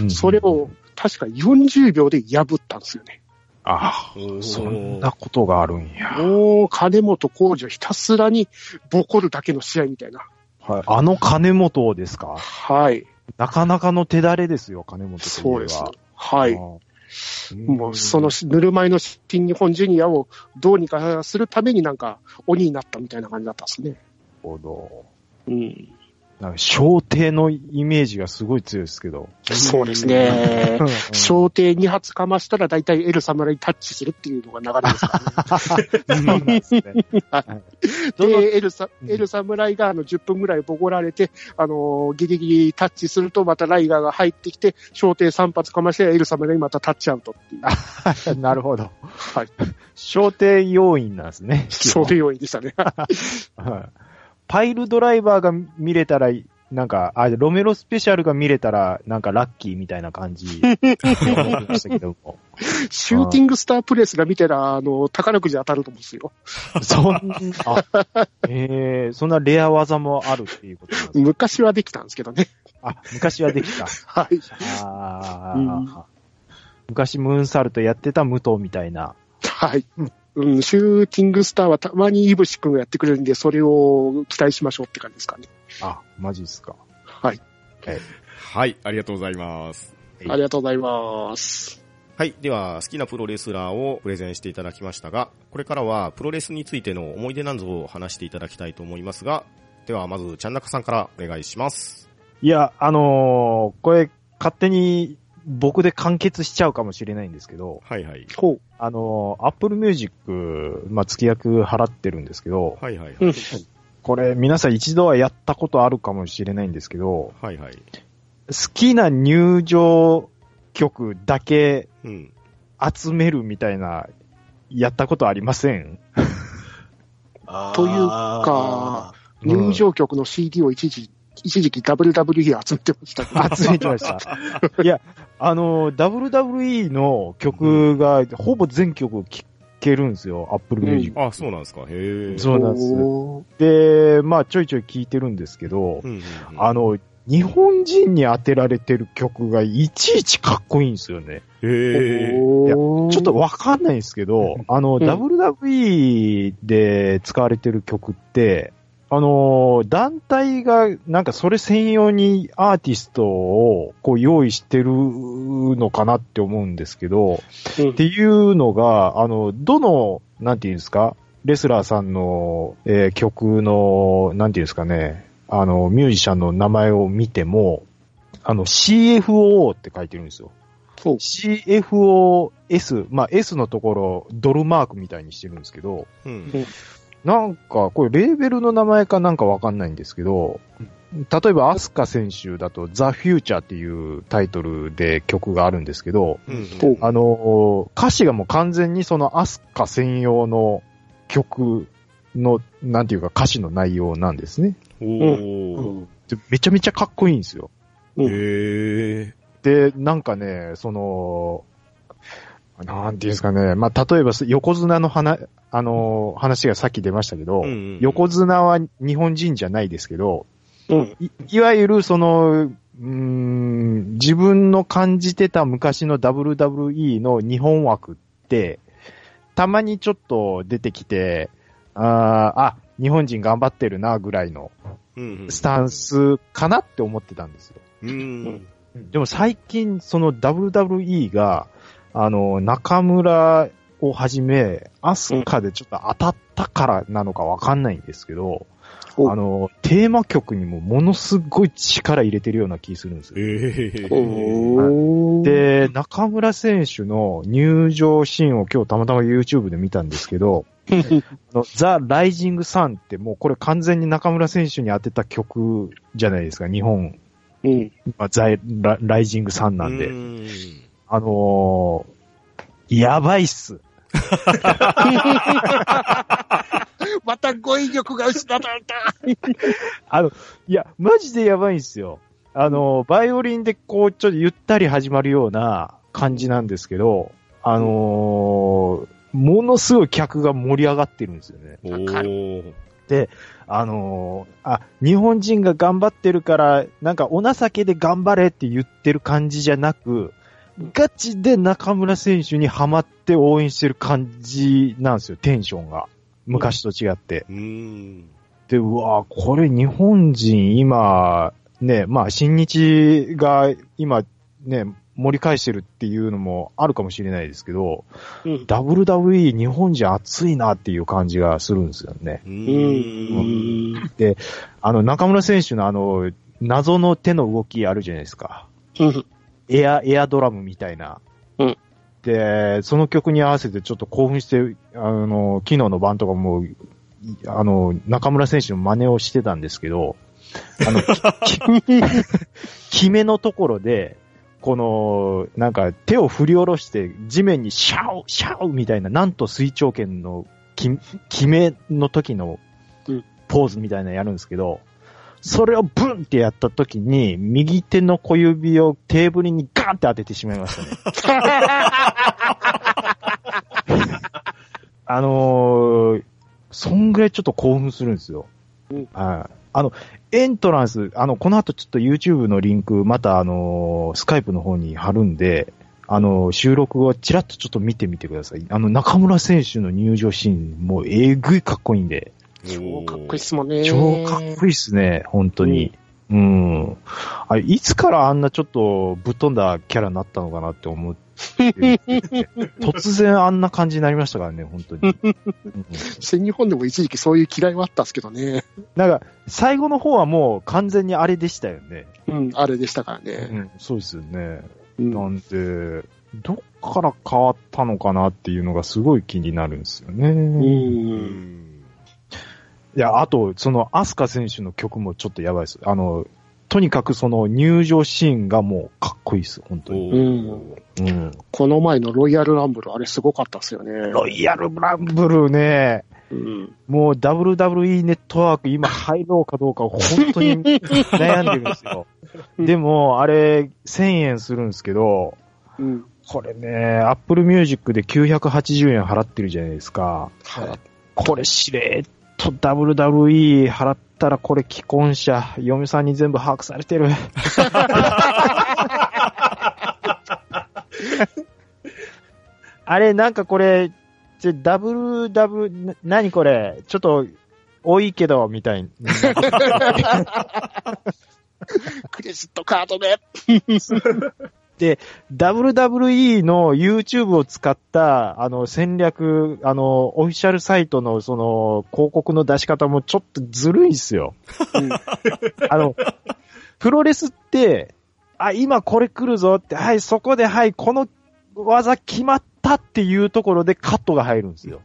うんそれを、確か40秒で破ったんですよね。あ、そんなことがあるんや。もう、金本浩二をひたすらにボコるだけの試合みたいな。はい。あの金本ですか？はい。なかなかの手だれですよ、金本といえばそうです。はい。もう、その、ぬるま湯の新日本ジュニアをどうにかするためになんか、鬼になったみたいな感じだったんですね。なるほど。うん。なんか、小艇のイメージがすごい強いですけど。そうですね。うん小艇2発かましたら大体エル侍にタッチするっていうのが流れですからね。ですね。どので、エルサ、うんエル侍があの10分ぐらいボコられて、あのーギリギリタッチするとまたライガーが入ってきて、小艇3発かましてエル侍にまたタッチアウトっていう。なるほど。はい。小艇要員なんですね。小艇要因でしたね。はいパイルドライバーが見れたら、なんか、あ、ロメロスペシャルが見れたら、なんかラッキーみたいな感じ。シューティングスタープレスが見てら、あの、宝くじ当たると思うんですよ。そんな、あえー、そんなレア技もあるっていうことですか？昔はできたんですけどね。あ、昔はできた。はい。あーうん昔ムーンサルトやってた武藤みたいな。はい。うん、シューティングスターはたまにイブシ君がやってくれるんで、それを期待しましょうって感じですかね。あ、マジですか。はい。はい、ありがとうございます。ありがとうございます。はい。では、好きなプロレスラーをプレゼンしていただきましたが、これからはプロレスについての思い出なんぞを話していただきたいと思いますが、では、まず、ちゃんなかさんからお願いします。いや、あのーこれ、勝手に僕で完結しちゃうかもしれないんですけど、はいはい。ほう。あのー、Apple Music、まあ、月額払ってるんですけど、はいはい。うん。これ皆さん一度はやったことあるかもしれないんですけど、はいはい。好きな入場曲だけうん。集めるみたいな、やったことありません？というか、入場曲の CD を一時、一時期 WWE 集めてましたけど。集めてました。いや、あの、WWE の曲がほぼ全曲聴けるんですよ、Apple Music。あ、そうなんですか。へえ。そうなんですおで、まあちょいちょい聴いてるんですけど、うんうんうんあ、の、日本人に当てられてる曲がいちいちかっこいいんですよね。へーえ。おーいやちょっとわかんないんですけど、あの、ん WWE で使われてる曲って、あの、団体がなんかそれ専用にアーティストをこう用意してるのかなって思うんですけど、うん。っていうのが、あの、どの、なんていうんですか、レスラーさんの、えー曲の、なんていうんですかね、あの、ミュージシャンの名前を見ても、あの、CFO って書いてるんですよ。CFOS、まあ S のところ、ドルマークみたいにしてるんですけど、うんなんか、これレーベルの名前かなんかわかんないんですけど、例えばアスカ選手だと、ザ・フューチャーっていうタイトルで曲があるんですけど、うんあの、歌詞がもう完全にそのアスカ専用の曲の、なんていうか歌詞の内容なんですね。おめちゃめちゃかっこいいんですよ。へえ。で、なんかね、その、なんていうんですかね、まあ、例えば横綱の話、あの、話がさっき出ましたけど、うんうん横綱は日本人じゃないですけど、うん。いいわゆるその、うーん、自分の感じてた昔の WWE の日本枠って、たまにちょっと出てきて、あーあ、日本人頑張ってるな、ぐらいのうんスタンスかなって思ってたんですよ。うん。でも最近、その WWE が、あの、中村をはじめ、アスカでちょっと当たったからなのかわかんないんですけど、おあの、テーマ曲にもものすごい力入れてるような気するんですよ。へえ。おー、で、中村選手の入場シーンを今日たまたま YouTube で見たんですけど、ザ・ライジング・サンってもうこれ完全に中村選手に当てた曲じゃないですか、日本。うん。まあ、ザ・ラライジング・サンなんで。うんあのー、やばいっす。また語彙力が失われた。あの、いや、マジでやばいんですよ。あの、バイオリンでこう、ちょっとゆったり始まるような感じなんですけど、あのーものすごい客が盛り上がってるんですよね。おー。あのーあ、日本人が頑張ってるから、なんかお情けで頑張れって言ってる感じじゃなく、ガチで中村選手にハマって応援してる感じなんですよ、テンションが。昔と違って。うん。で、うわこれ日本人今、ね、まあ、新日が今、ね、盛り返してるっていうのもあるかもしれないですけど、うん。WWE 日本人熱いなっていう感じがするんですよね。う。うんん。あの、中村選手のあの、謎の手の動きあるじゃないですか。うん。エア、エアドラムみたいな。うんで、その曲に合わせてちょっと興奮して、あの、昨日の晩とかもう、いあの、中村選手の真似をしてたんですけど、あの、決めのところで、この、なんか手を振り下ろして地面にシャウ、シャウみたいな、なんと水長剣のき決めの時のうんポーズみたいなのやるんですけど、それをブンってやった時に、右手の小指をテーブルにガンって当ててしまいましたね。あのー、そんぐらいちょっと興奮するんですよ。うんはい。あの、エントランス、あの、この後ちょっと YouTube のリンク、またあのースカイプの方に貼るんで、あの、収録をちらっとちょっと見てみてください。あの、中村選手の入場シーン、もうえぐいかっこいいんで、超かっこいいっすもんね。超かっこいいっすね、本当に。うん。あれ、いつからあんなちょっとぶっ飛んだキャラになったのかなって思って、突然あんな感じになりましたからね、本当に。うん新日本でも一時期そういう嫌いはあったんですけどね。なんか、最後の方はもう完全にあれでしたよね。うん、あれでしたからうね。ん、そうですよね。うんなんで、どっから変わったのかなっていうのがすごい気になるんですよね。う。うんん。いや、あと、その、アスカ選手の曲もちょっとやばいです。あの、とにかくその入場シーンがもうかっこいいです、本当に。おーうん。この前のロイヤルランブル、あれすごかったっすよね。ロイヤルブランブルね、うん。もう WWE ネットワーク今入ろうかどうか本当に 悩んでるんですよ。でも、あれ1000円するんですけど、うん。これね、Apple Music で980円払ってるじゃないですか。はい。これしれーっと WWE 払ったらこれ既婚者、嫁さんに全部把握されてる。あれ、なんかこれ、ちょ WW、な何これ？ちょっと多いけど、みたいに。クレジットカードで。WWE の YouTube を使った、あの、戦略、あの、オフィシャルサイトの、その、広告の出し方もちょっとずるいっすよ。うん あの、プロレスって、あ、今これ来るぞって、はい、そこで、はい、この技決まったっていうところでカットが入るんですよ。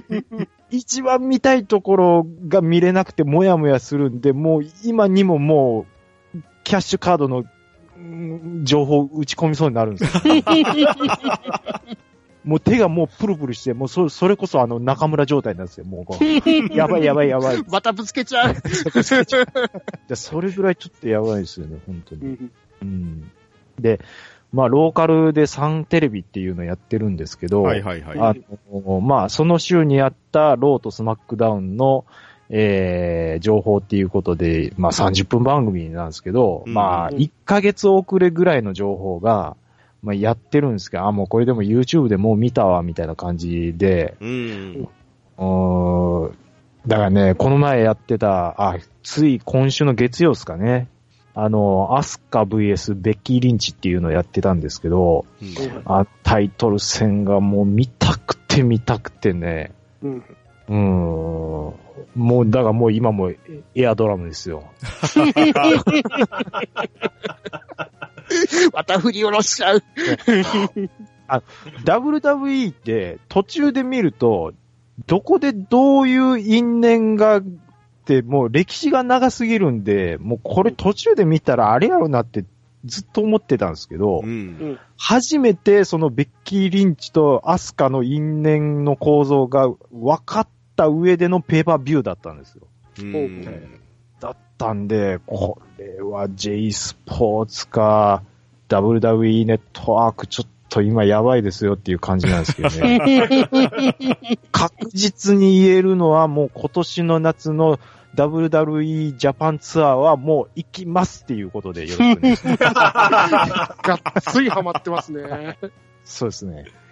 一番見たいところが見れなくてもやもやするんで、もう今にももう、キャッシュカードのうん情報打ち込みそうになるんですよ。もう手がもうプルプルして、もうそそれこそあの中村状態なんですよ、もうこう。やばいやばいやばい。またぶつけちゃう。でそれぐらいちょっとやばいですよね、本当に。うんうん。で、まあ、ローカルでサンテレビっていうのやってるんですけど、はいはいはい。あの、まあ、その週にあったローとスマックダウンの、えー、情報っていうことで、まあ、30分番組なんですけど、うんまあ、1ヶ月遅れぐらいの情報が、まあ、やってるんですけど、あ、もうこれでも YouTube でもう見たわ、みたいな感じで、うん。うーんだからね、この前やってた、あ、つい今週の月曜ですかね。あの、アスカ VS ベッキー・リンチっていうのをやってたんですけど、あタイトル戦がもう見たくて見たくてね。うん。うーん。もう、だからもう今もエアドラムですよ。また振り下ろしちゃう。WWE って途中で見ると、どこでどういう因縁がって、もう歴史が長すぎるんで、もうこれ途中で見たらあれやろなってずっと思ってたんですけど、うん。初めてそのベッキー・リンチとアスカの因縁の構造が分かった上でのペーパービューだったんですよ。うん。だったんで、これは J スポーツか WWE ネットワークちょっと今やばいですよっていう感じなんですけどね。確実に言えるのはもう今年の夏の WWE ジャパンツアーはもう行きますっていうことでよろしくお願いします。がっつりハマってますね。そうですねうん。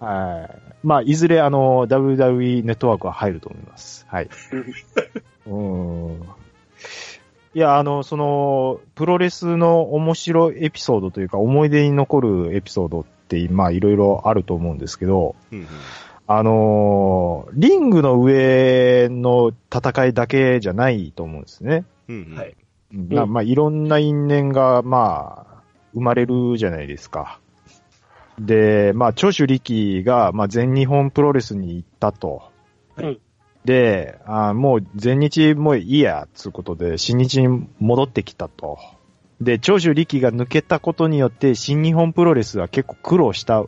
はい。まあ、いずれあの WWE ネットワークは入ると思います。はい。うん。いや、あの、その、プロレスの面白いエピソードというか、思い出に残るエピソードって、まあ、いろいろあると思うんですけど、うん。あのーリングの上の戦いだけじゃないと思うんですね。うん。はいうんなまあ、いろんな因縁が、まあ、生まれるじゃないですか。で、まあ、長州力が、まあ、全日本プロレスに行ったと。うんで、あもう全日もういいや、つうことで、新日に戻ってきたと。で、長州力が抜けたことによって、新日本プロレスは結構苦労した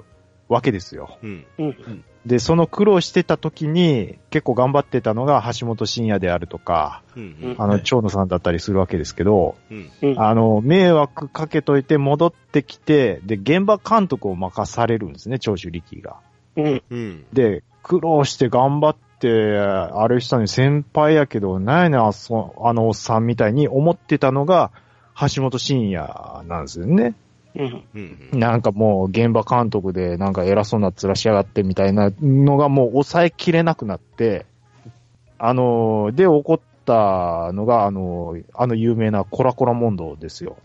わけですよ。うん。うん。で、その苦労してた時に、結構頑張ってたのが橋本真也であるとか、うん。あの、はい長野さんだったりするわけですけど、うん。うん。あの、迷惑かけといて戻ってきて、で、現場監督を任されるんですね、長州力が。うん。うん。で、苦労して頑張って、あれしたのに先輩やけど、なんやねんあのおっさんみたいに思ってたのが、橋本真也なんですよね。うん。うん。なんかもう現場監督でなんか偉そうな面しやがってみたいなのがもう抑えきれなくなって、あの、で起こったのが、あの、あの有名なコラコラ問答ですよ。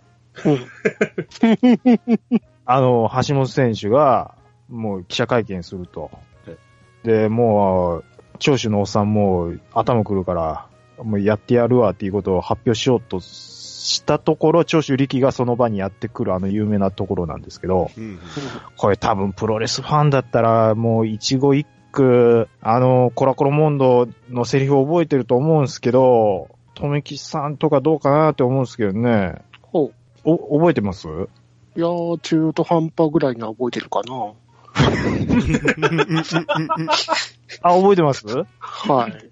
あの、橋本選手が、もう記者会見するとはい。で、もう、長州のおっさんもう頭くるから、もうやってやるわっていうことを発表しようとしたところ、長州力がその場にやってくるあの有名なところなんですけど、うん。これ多分プロレスファンだったらもう一語一句、あの、コラコロモンドのセリフを覚えてると思うんですけど、とめきさんとかどうかなって思うんですけどね。ほお、覚えてます？う。いやー、中途半端ぐらいには覚えてるかな。あ、覚えてます？はい。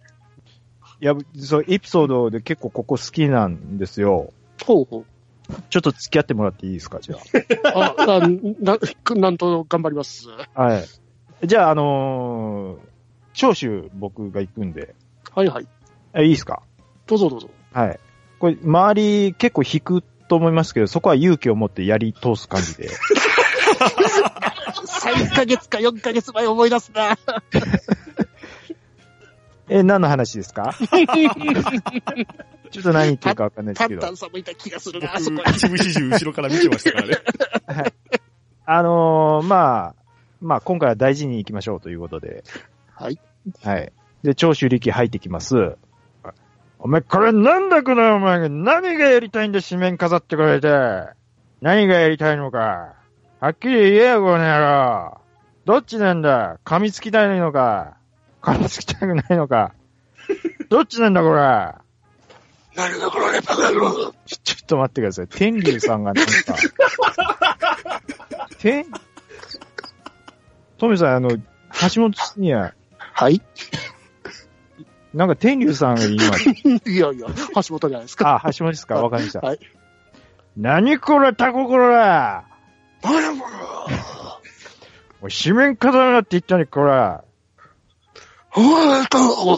いや、そう、エピソードで結構ここ好きなんですよ。ほうほう。ちょっと付き合ってもらっていいですか、じゃあ、あな、なんと頑張ります。あ。はい。じゃあ、あのー、長州僕が行くんで、はいはい。えいいですか？どうぞどうぞ。はい。これ、周り結構引くと思いますけど、そこは勇気を持ってやり通す感じで。3ヶ月か4ヶ月前思い出すな。え、何の話ですか？ちょっと何言ってるかわかんないですけどパンタン。さんもいた気がするな、あそこ僕、一部始終後ろから見てましたからね。あのー、まあ、まあ、今回は大事に行きましょうということで。はい。はい。で、長州力入ってきます。お前、これなんだこのお前が何がやりたいんだ紙面飾ってくれて。何がやりたいのか。はっきり言えよ、この野郎。どっちなんだ噛みつきたいのか噛みつきたくないのか どっちなんだ、これ。何だこれ、バカ野郎。ちょちょっと待ってください。天竜さんがなんか。天、トミさん、あの、橋本には、はい？なんか天竜さんが今、いやいや、橋本じゃないですか。あ、橋本ですか？わかりました。はい。何これ、タコこれだ何だこおい紙面飾るなって言ったね、これ。れ。お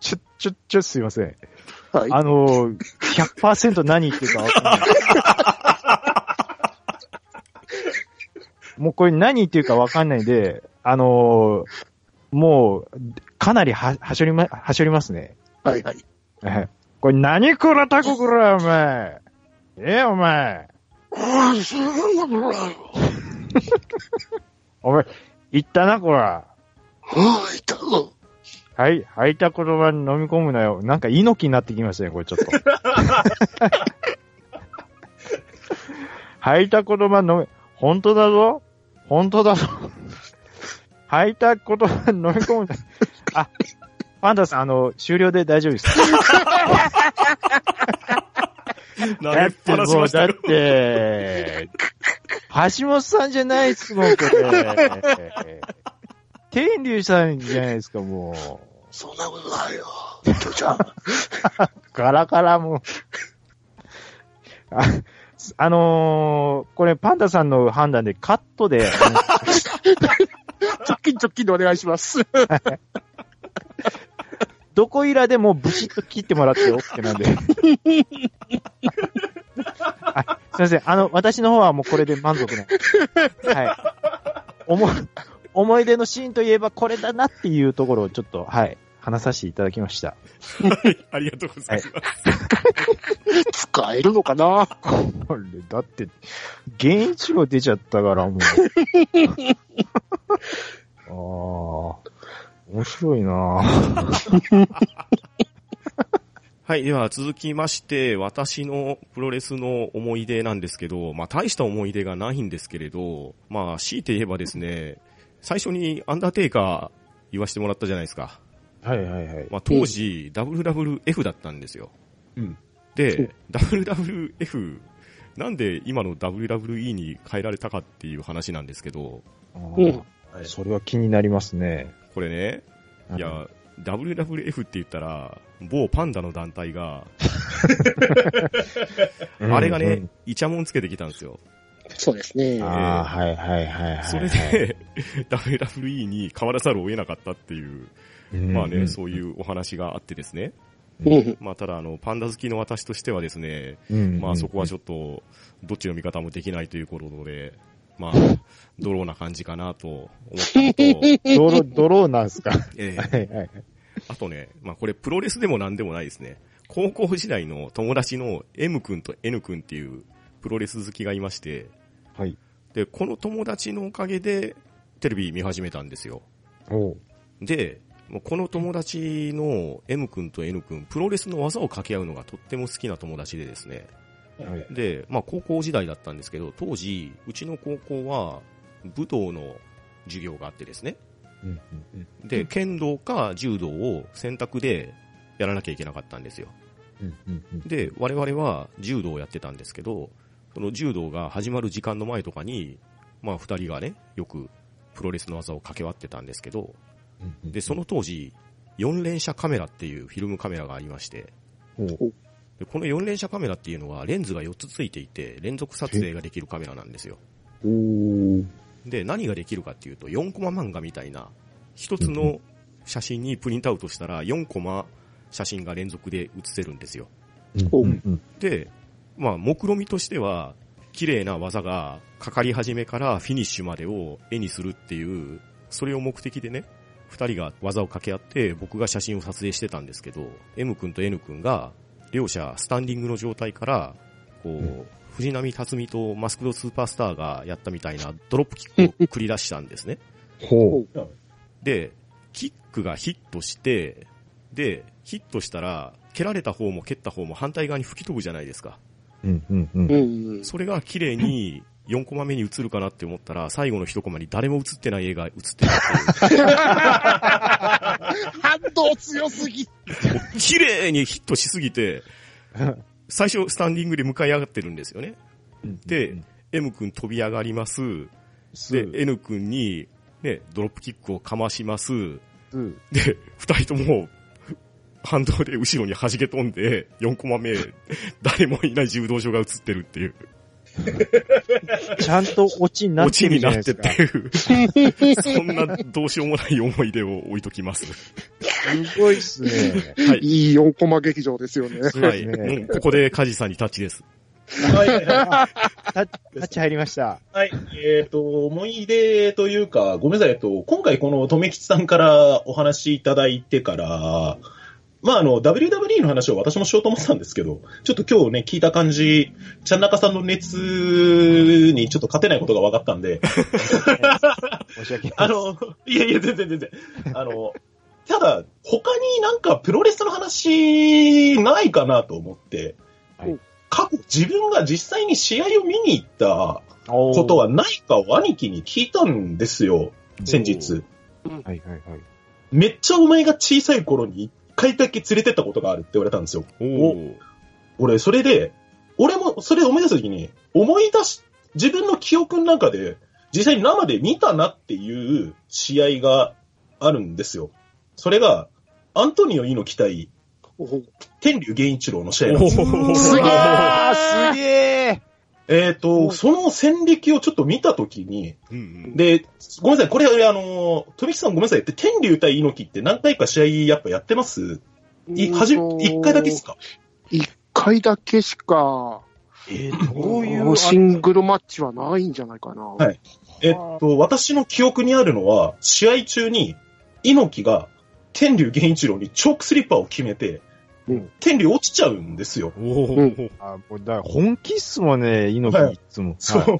ちょ、ちょ、ちょ、すいません。はい。あの、100%何言ってるかわかんない。もうこれ何言ってるかわかんないんで、あのもう、かなりは、はしょりま、はしょりますね。はいはい。はいこれ何こらタコこら、お前。ええお前。おい、すごいな、これ。お前、言 ったな、こら。おい、と。はい、吐いた言葉に飲み込むなよ。なんか猪木になってきましたね、これちょっと。吐いた言葉飲み、本当だぞ？本当だぞ吐いた言葉に飲み込むな。あ、パンダさん、あの、終了で大丈夫ですか？投げっぱなしもう、だっ。て、橋本さんじゃないっすもん、これ。天竜さんじゃないですか、もう。そんなことないよ。父ちゃん。ガラガラもう。あ、あのーこれパンダさんの判断でカットで、直近直近でお願いします。どこいらでもブシッと切ってもらって OK なんで。あすいません。あの、私の方はもうこれで満足な。はい。思い、思い出のシーンといえばこれだなっていうところをちょっと、はい、話させていただきました。ありがとうございます。使えるのかな？これ、だって、現一郎出ちゃったから、もう。ああ、面白いなはい。では続きまして、私のプロレスの思い出なんですけど、まあ大した思い出がないんですけれど、まあ強いて言えばですね、最初にアンダーテイカー言わせてもらったじゃないですか。はいはいはい。まあ当時 WWF だったんですよ。うん。で、WWF、なんで今の WWE に変えられたかっていう話なんですけど、あうんーそれは気になりますね。これね、いや、WWF って言ったら、某パンダの団体が、うんあれがねうん、イチャモンつけてきたんですよ。そうですね。ああ、はいはいはいはい。それで、WWE に変わらざるを得なかったっていう、うん、まあね、うんそういうお話があってですね。うん。まあただあの、パンダ好きの私としてはですね、うんまあそこはちょっと、どっちの味方もできないということで、まあ、ドローな感じかなと思ったのと、ドロ、ドローなんすか？ええはいはいはい。あとね、まあこれプロレスでもなんでもないですね。高校時代の友達の M 君と N 君っていうプロレス好きがいまして、はい。で、この友達のおかげでテレビ見始めたんですよ。で、もうこの友達の M 君と N 君、プロレスの技を掛け合うのがとっても好きな友達でですね。はい。で、まあ高校時代だったんですけど、当時、うちの高校は武道の授業があってですね。うんうんうんで、剣道か柔道を選択でやらなきゃいけなかったんですよ。うんうんうんで、我々は柔道をやってたんですけど、その柔道が始まる時間の前とかに、まあ二人がね、よくプロレスの技を掛け合ってたんですけど、で、その当時、4連射カメラっていうフィルムカメラがありまして、でこの4連射カメラっていうのはレンズが4つついていて、連続撮影ができるカメラなんですよ。で、何ができるかっていうと、4コマ漫画みたいな、一つの写真にプリントアウトしたら4コマ写真が連続で写せるんですよ。で、まあ、目論見としては、綺麗な技がかかり始めからフィニッシュまでを絵にするっていう、それを目的でね、二人が技を掛け合って僕が写真を撮影してたんですけど、M 君と N 君が、両者スタンディングの状態から、こう、ん藤波辰巳とマスクドスーパースターがやったみたいなドロップキックを繰り出したんですね。ほう。で、キックがヒットして、で、ヒットしたら、蹴られた方も蹴った方も反対側に吹き飛ぶじゃないですか。うんうんうんう。ん。それが綺麗に 4コマ目に映るかなって思ったら、最後の1コマに誰も映ってない絵が映ってるっていう。反動強すぎ。綺麗にヒットしすぎて、最初スタンディングで向かい上がってるんですよね。で、M 君飛び上がります。で、N 君に、ね、ドロップキックをかまします。うんで、二人とも、反動で後ろに弾け飛んで、4コマ目、誰もいない柔道場が映ってるっていう、ちゃんとオチになっオチてるになってじゃないですか。っていう、そんなどうしようもない思い出を置いときます。すごいっすね。はい。いい4コマ劇場ですよね。はい。ここでカジさんにタッチです。はいはいはタタッチ入りました。い。はい。えっ、と、思い出というか、ごめんなさい。えっと、今回この留吉さんからお話いただいてから、まあ、あの、WWE の話を私もしようと思ってたんですけど、ちょっと今日ね、聞いた感じ、ちゃんなかさんの熱にちょっと勝てないことが分かったんで、申し訳ない。あの、いやいや、全然全然。あの、ただ、他になんかプロレスの話ないかなと思って、はい過去自分が実際に試合を見に行ったこことはないかを兄貴に聞いたんですよ、先日。はいはいはい。めっちゃお前が小さい頃に一回だけ連れてったことがあるって言われたんですよ。俺、それで、俺もそれ思い出すときに、思い出し、自分の記憶の中で、実際に生で見たなっていう試合があるんですよ。それが、アントニオ猪木対お天竜源一郎の試合なんですよ。すげえすげええっ、と、その戦歴をちょっと見たときに、うんうん。で、ごめんなさい、これ、あの、富木さんごめんなさい、天竜対猪木って何回か試合やっぱやってます？い、はじ、一回だけですか？一回だけしか、えーどういうシングルマッチはないんじゃないかな。はい。えっと、私の記憶にあるのは、試合中に、猪木が天竜源一郎にチョークスリッパーを決めて、うん天竜落ちちゃうんですよ。おー。あ、もうだから本気っすもんね、猪木いつも。そう。はい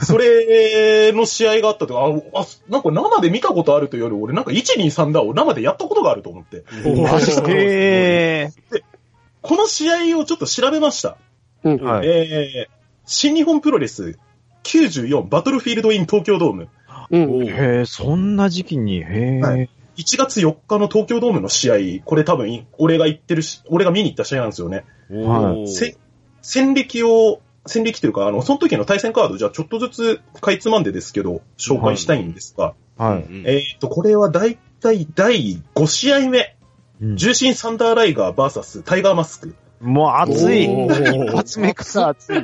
それの試合があったとあ、あ、なんか生で見たことあるというより、俺なんか123だを生でやったことがあると思って。マジでこの試合をちょっと調べました。うん。はいえー、新日本プロレス94バトルフィールドイン東京ドーム。うん。へえ、そんな時期に、へえ。はい1月4日の東京ドームの試合、これ多分、俺が行ってるし、俺が見に行った試合なんですよね。せ戦歴を、戦歴というか、あの、その時の対戦カード、じゃあちょっとずつかいつまんでですけど、紹介したいんですが、はい。うんえっ、と、これはだいたい第5試合目、うん。獣神サンダーライガー VS タイガーマスク。もう熱い。熱め草熱い。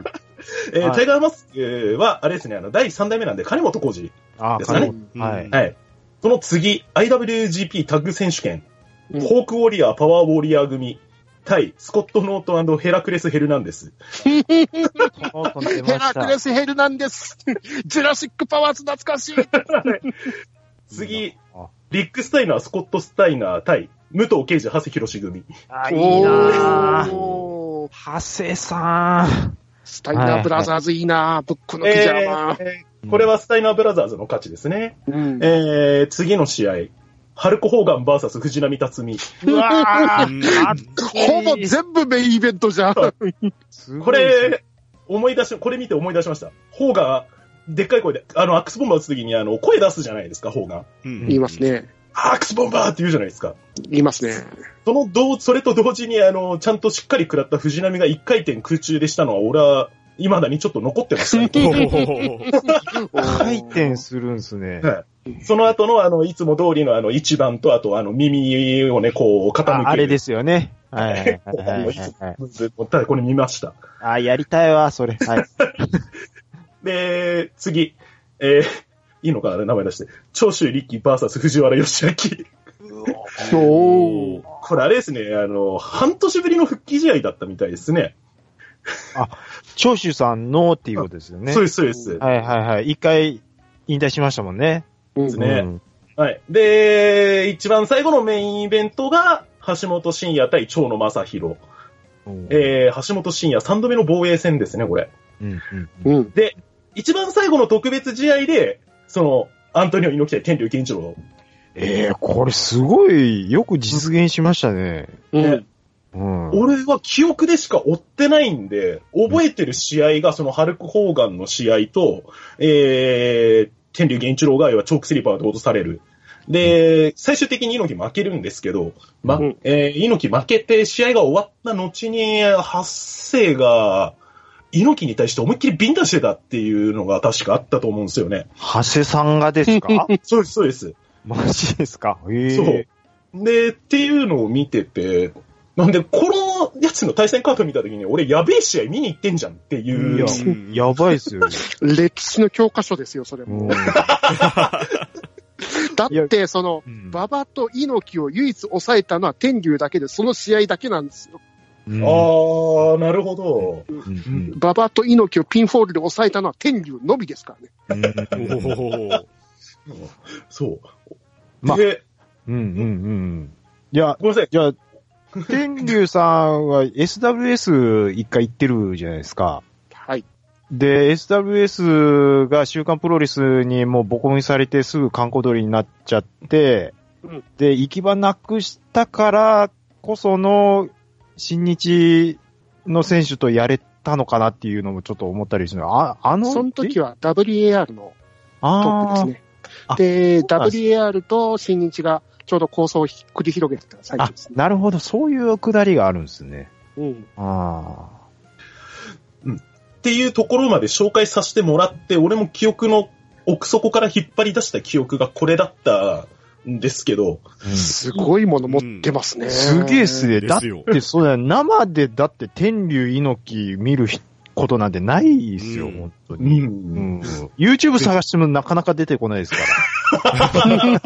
えーはい。タイガーマスクは、あれですね、あの、第3代目なんで、金本浩二。あ、ですかねはい。はい。その次、IWGP タッグ選手権、うんホークウォリアー、パワーウォリアー組、対スコット・ノートン、ヘラクレス・ヘルナンデス。ヘラクレス・ヘルナンデス。ジュラシック・パワーズ懐かしい。次あ、リック・スタイナー、スコット・スタイナー対武藤敬司、長谷博士組。あ、いいなぁ。長谷さん。スタイナーブラザーズいいなブックのピジャマ。えーこれはスタイナーブラザーズの勝ちですね。うんえー、次の試合、ハルコ・ホーガン VS 藤波辰巳。うわほぼ全部メインイベントじゃん。これ、思い出し、これ見て思い出しました。ホーガン、でっかい声で、あの、アックスボンバー打つときに、あの、声出すじゃないですか、ホーガン。うん言います。ね。アックスボンバーって言うじゃないですか。言いますね。その同、それと同時に、あの、ちゃんとしっかり食らった藤波が一回転空中でしたのは、俺は、未だにちょっと残ってましたね。回転するんすね。その後の、あの、いつも通りのあの、一番と、あと、あの、耳をね、こう、傾ける。ああれですよね。はいはいこはいはいういただこれ見ました。あ、やりたいわ、それ。はい。で、次、えー、いいのかな名前出して。長州力バーサス藤原義明。おー。これあれですね、あの、半年ぶりの復帰試合だったみたいですね。長州さんのっていうことですよね。そうです、そうです。はいはいはい。一回引退しましたもんね。うんですねうんはい。で、一番最後のメインイベントが、橋本真也対長野正宏。うんえー、橋本真也3度目の防衛戦ですね、これ。うんうんうん。で、一番最後の特別試合で、その、アントニオ猪木対天竜健一郎。ええこれすごいよく実現しましたね。うん。うん。俺は記憶でしか追ってないんで、覚えてる試合がそのハルク・ホーガンの試合と、えー、天竜源一郎が要はチョークスリーパーで落とされる。で、最終的に猪木負けるんですけど、ま、うんえー、猪木負けて試合が終わった後に、発生が、猪木に対して思いっきりビンタしてたっていうのが確かあったと思うんですよね。長谷さんがですか？そうです、そうです。マジですか？ええそう。で、っていうのを見てて、なんで、このやつの対戦カード見たときに、俺やべえ試合見に行ってんじゃんっていう。いやうんやばいっすよ。歴史の教科書ですよ、それも。うん だって、その、うん馬場と猪木を唯一抑えたのは天竜だけで、その試合だけなんですよ。うんあー、なるほど。うん馬場と猪木をピンフォールで抑えたのは天竜のみですからね。そう。まで、うんうんうん。いや、ごめんなさい。じゃあ、天竜さんは SWS 一回行ってるじゃないですか。はい。で、SWS が週刊プロレスにもうボコボコにされてすぐ観光通りになっちゃって、うんで、行き場なくしたからこその新日の選手とやれたのかなっていうのもちょっと思ったりする。あ、あの、その時は WAR のトップですね。あで、WAR と新日がちょうど構想を繰り広げてた最あ中です、ね。なるほど、そういうくだりがあるんですね。うん。あっていうところまで紹介させてもらって、俺も記憶の奥底から引っ張り出した記憶がこれだったんですけど、あ。すごいもの持ってますね。すげえっすね。だっですよて、そうだよ。生で、だって、天竜猪木見ることなんてないですよ、うん本当うに。んう。ん。YouTube 探してもなかなか出てこないですから。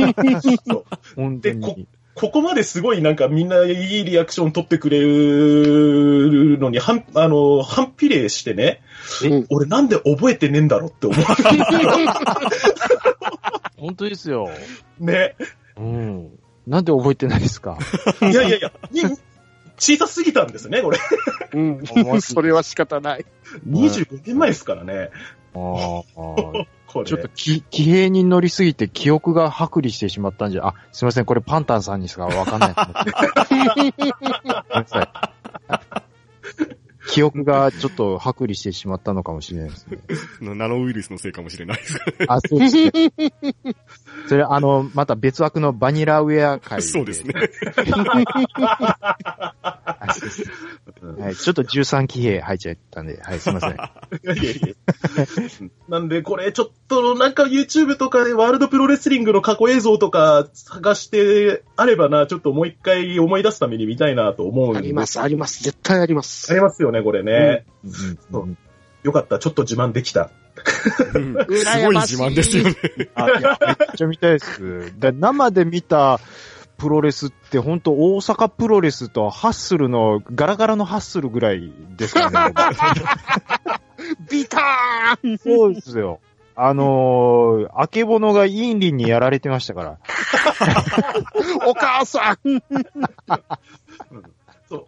本当でこに。ここまですごいなんかみんないいリアクション取ってくれるのに、反、あの、反比例してね、うん俺なんで覚えてねえんだろうって思う。本当ですよ。ね。うん。なんで覚えてないですか？いやいやいや、に小さすぎたんですね、これ。うん。それは仕方ない。25年前ですからね。あーあー。これ。ちょっとき、騎兵に乗りすぎて記憶が剥離してしまったんじゃ、あ、すいません、これパンタンさんにしかわかんない。ごめんなさい。記憶がちょっと剥離してしまったのかもしれないですね。ナノウイルスのせいかもしれないです。あ、そうですね。それ、あの、また別枠のバニラウェア会。そうですね。あそうですはい、ちょっと13騎兵入っちゃったんで、はい、すいません。いやいやいやなんで、これちょっとなんか YouTube とかでワールドプロレスリングの過去映像とか探してあればな、ちょっともう一回思い出すために見たいなと思うんであります、あります。絶対あります。ありますよね、これね。うんそうよかった、ちょっと自慢できた。うん すごい自慢ですよね。あいやめっちゃ見たいです。だ生で見たプロレスって本当大阪プロレスとハッスルのガラガラのハッスルぐらいですからね。ビターンそうですよ。あのー、あけぼのがインリンにやられてましたから。お母さんそう。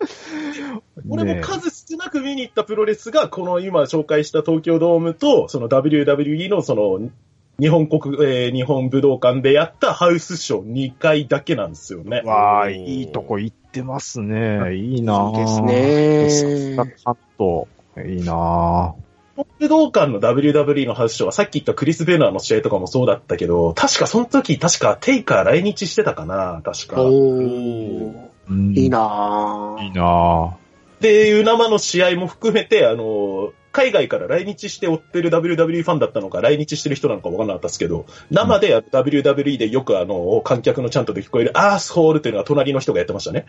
俺 ねも数少なく見に行ったプロレスが、この今紹介した東京ドームと、その WWE のその、日本国、えー日本武道館でやったハウスショー2回だけなんですよね。わあ、いいとこ行ってますね。いいなぁ。いいですねさすがカット。いいなぁ。武道館の WWE のハウスショーはさっき言ったクリス・ベナーの試合とかもそうだったけど、確かその時、確かテイカー来日してたかな、確か。おー。うん。いいなぁ。いいなぁ。で、いう生の試合も含めて、あの、海外から来日して追ってる WWE ファンだったのか、来日してる人なのか分からなかったですけど、生で WWE でよくあの、観客のちゃんとで聞こえるアースホールっていうのは隣の人がやってましたね。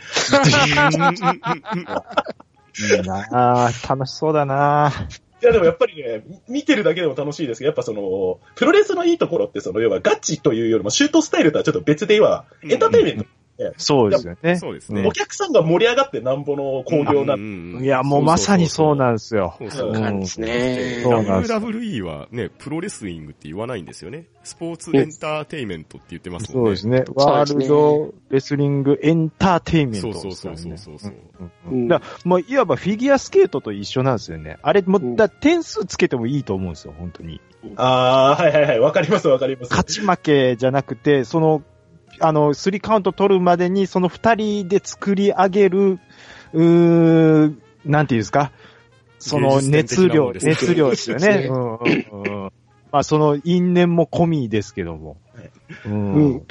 いいなあ楽しそうだないやでもやっぱりね、見てるだけでも楽しいですけど、やっぱその、プロレスのいいところってその、要はガチというよりもシュートスタイルとはちょっと別では、エンターテインメントそうですよね。そうですねお。客さんが盛り上がってなんぼの興行なんで、んいや、もうまさにそうなんですよ。そうそうそうなんですね。WWE はね、プロレスリングって言わないんですよね。スポーツエンターテイメントって言ってますもんね。そうですね。ワールドレスリングエンターテインメントそう。そうそうそうそう。うんだもういわばフィギュアスケートと一緒なんですよね。あれ、もうんうだ点数つけてもいいと思うんですよ、本当に。ああ、はいはいはい、わかりますわかります。勝ち負けじゃなくて、その、あの、スリーカウント取るまでに、その二人で作り上げる、うーなんていうんですか、その熱量、ね熱量ですよね。うんうんうんまあ、その因縁も込みですけども。はいうんうん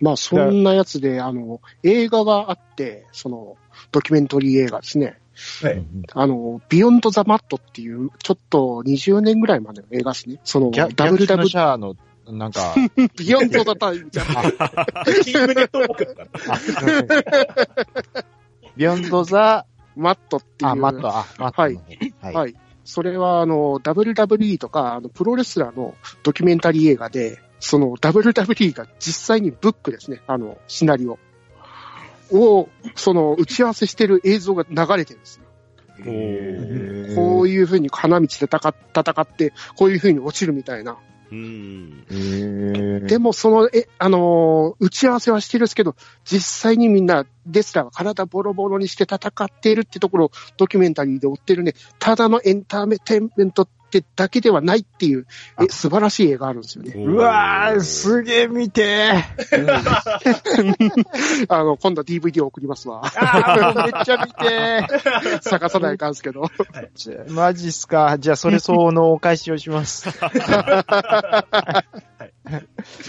まあ、そんなやつで、あの、映画があって、その、ドキュメンタリー映画ですね。はい。あの、ビヨンド・ザ・マットっていう、ちょっと20年ぐらいまでの映画ですね。その、ギャ逆の WW、シャアの、なんか、ビヨンド・ザ・タイムじゃん。キングネットワークだから。ビヨンドザ、マットっていう。あ、マット、あ、マットの方。はい。はい。それは、あの、WWE とか、あの、プロレスラーのドキュメンタリー映画で、その WWE が実際にブックですね、あの、シナリオを、その、打ち合わせしてる映像が流れてるんですよ。こういう風に花道で戦っ戦って、こういう風に落ちるみたいな。でも、その、え、あのー打ち合わせはしてるんですけど、実際にみんな、デスラーが体ボロボロにして戦っているってところをドキュメンタリーで追ってるね、ただのエンターテインメントってだけではないっていう、え、素晴らしい映画あるんですよね。うわー、すげえ見て あの、今度は DVD を送りますわ。あーめっちゃ見て 探さないかんですけど。マジっすか。じゃあ、それ相応のお返しをします。じ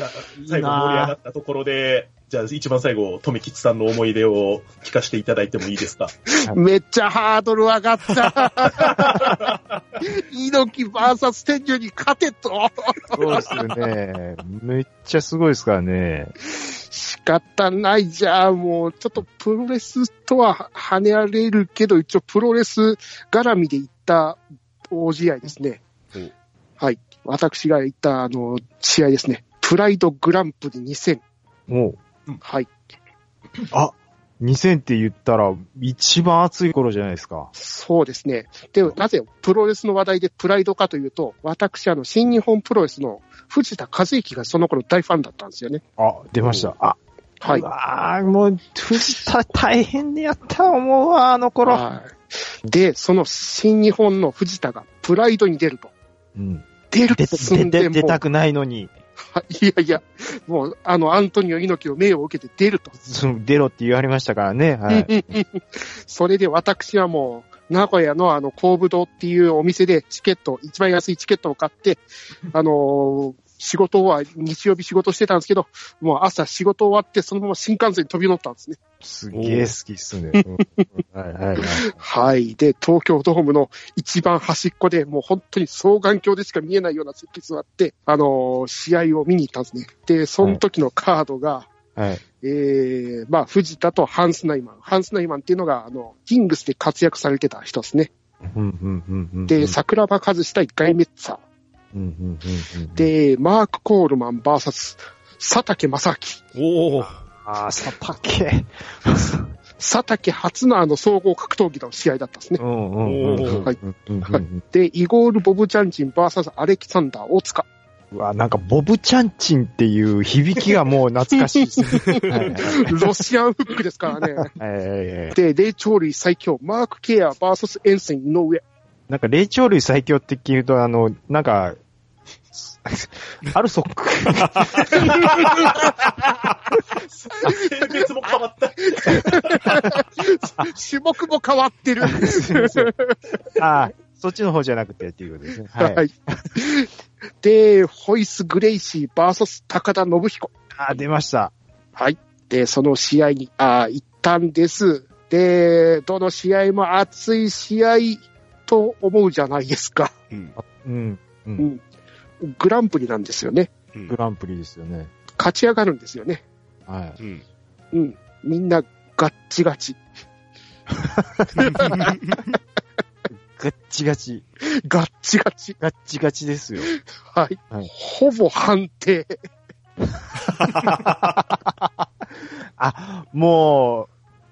ゃあ、最後盛り上がったところで、じゃあ一番最後、富吉さんの思い出を聞かせていただいてもいいですか？めっちゃハードル上がった。猪木 VS 天女に勝てと。そうですよね。めっちゃすごいですからね。仕方ないじゃん。もう、ちょっとプロレスとは跳ねられるけど、一応プロレス絡みで行った大試合ですねお。はい。私が行った、あの、試合ですね。プライドグランプリ2000。もう、はい。あ、2000って言ったら、一番熱い頃じゃないですか。そうですね。で、なぜプロレスの話題でプライドかというと、私、あの、新日本プロレスの藤田和之がその頃大ファンだったんですよね。あ、出ました。あ、はい。うわーもう、藤田大変でやった思うわ、あの頃。はい。で、その新日本の藤田がプライドに出ると。うん。出る出た、出て、寸でも出たくないのに、いやいや、もう、あの、アントニオ猪木の命を受けて出ると。出ろって言われましたからね。はい。それで私はもう、名古屋のあの、工武堂っていうお店でチケット、一番安いチケットを買って、あのー仕事は日曜日仕事してたんですけど、もう朝仕事終わってそのまま新幹線に飛び乗ったんですね。すげえ好きっすね。うんはいはいはい。はい。で、東京ドームの一番端っこで、もう本当に双眼鏡でしか見えないような席座って、あのー試合を見に行ったんですね。で、その時のカードが、はい。えー、まあ、藤田とハンスナイマン。ハンスナイマンっていうのが、あの、キングスで活躍されてた人ですね。うんうんうんうんで、桜庭和志対ガイメッツァー。うんうんうんうん、で、マーク・コールマン VS 佐竹正明。おお。ああ、佐竹。佐竹初のあの総合格闘技の試合だったんですねで、イゴール・ボブ・ジャンジン VS アレキサンダー・大塚。うわ、なんか、ボブチャンチンっていう響きがもう懐かしいですね。ロシアンフックですからね。で、霊長類最強、マーク・ケア VS エンセン井上。なんか、霊長類最強って聞くと、あの、なんか、アルソック。性別も変わった。種目も変わってる。ああ、そっちの方じゃなくてっていうことですね。は。はいい。で、ホイス・グレイシー VS 高田信彦。ああ、出ました。はい。で、その試合に、あー行ったんです。で、どの試合も熱い試合と思うじゃないですか。うん。うん。う。うんん。グランプリなんですよね。うんグランプリですよね。勝ち上がるんですよね。はい。うん。うん。みんなガッチガチ。ガッチガチ。ガッチガチ。ガッチガチですよ。はい。はいほぼ判定。あ、も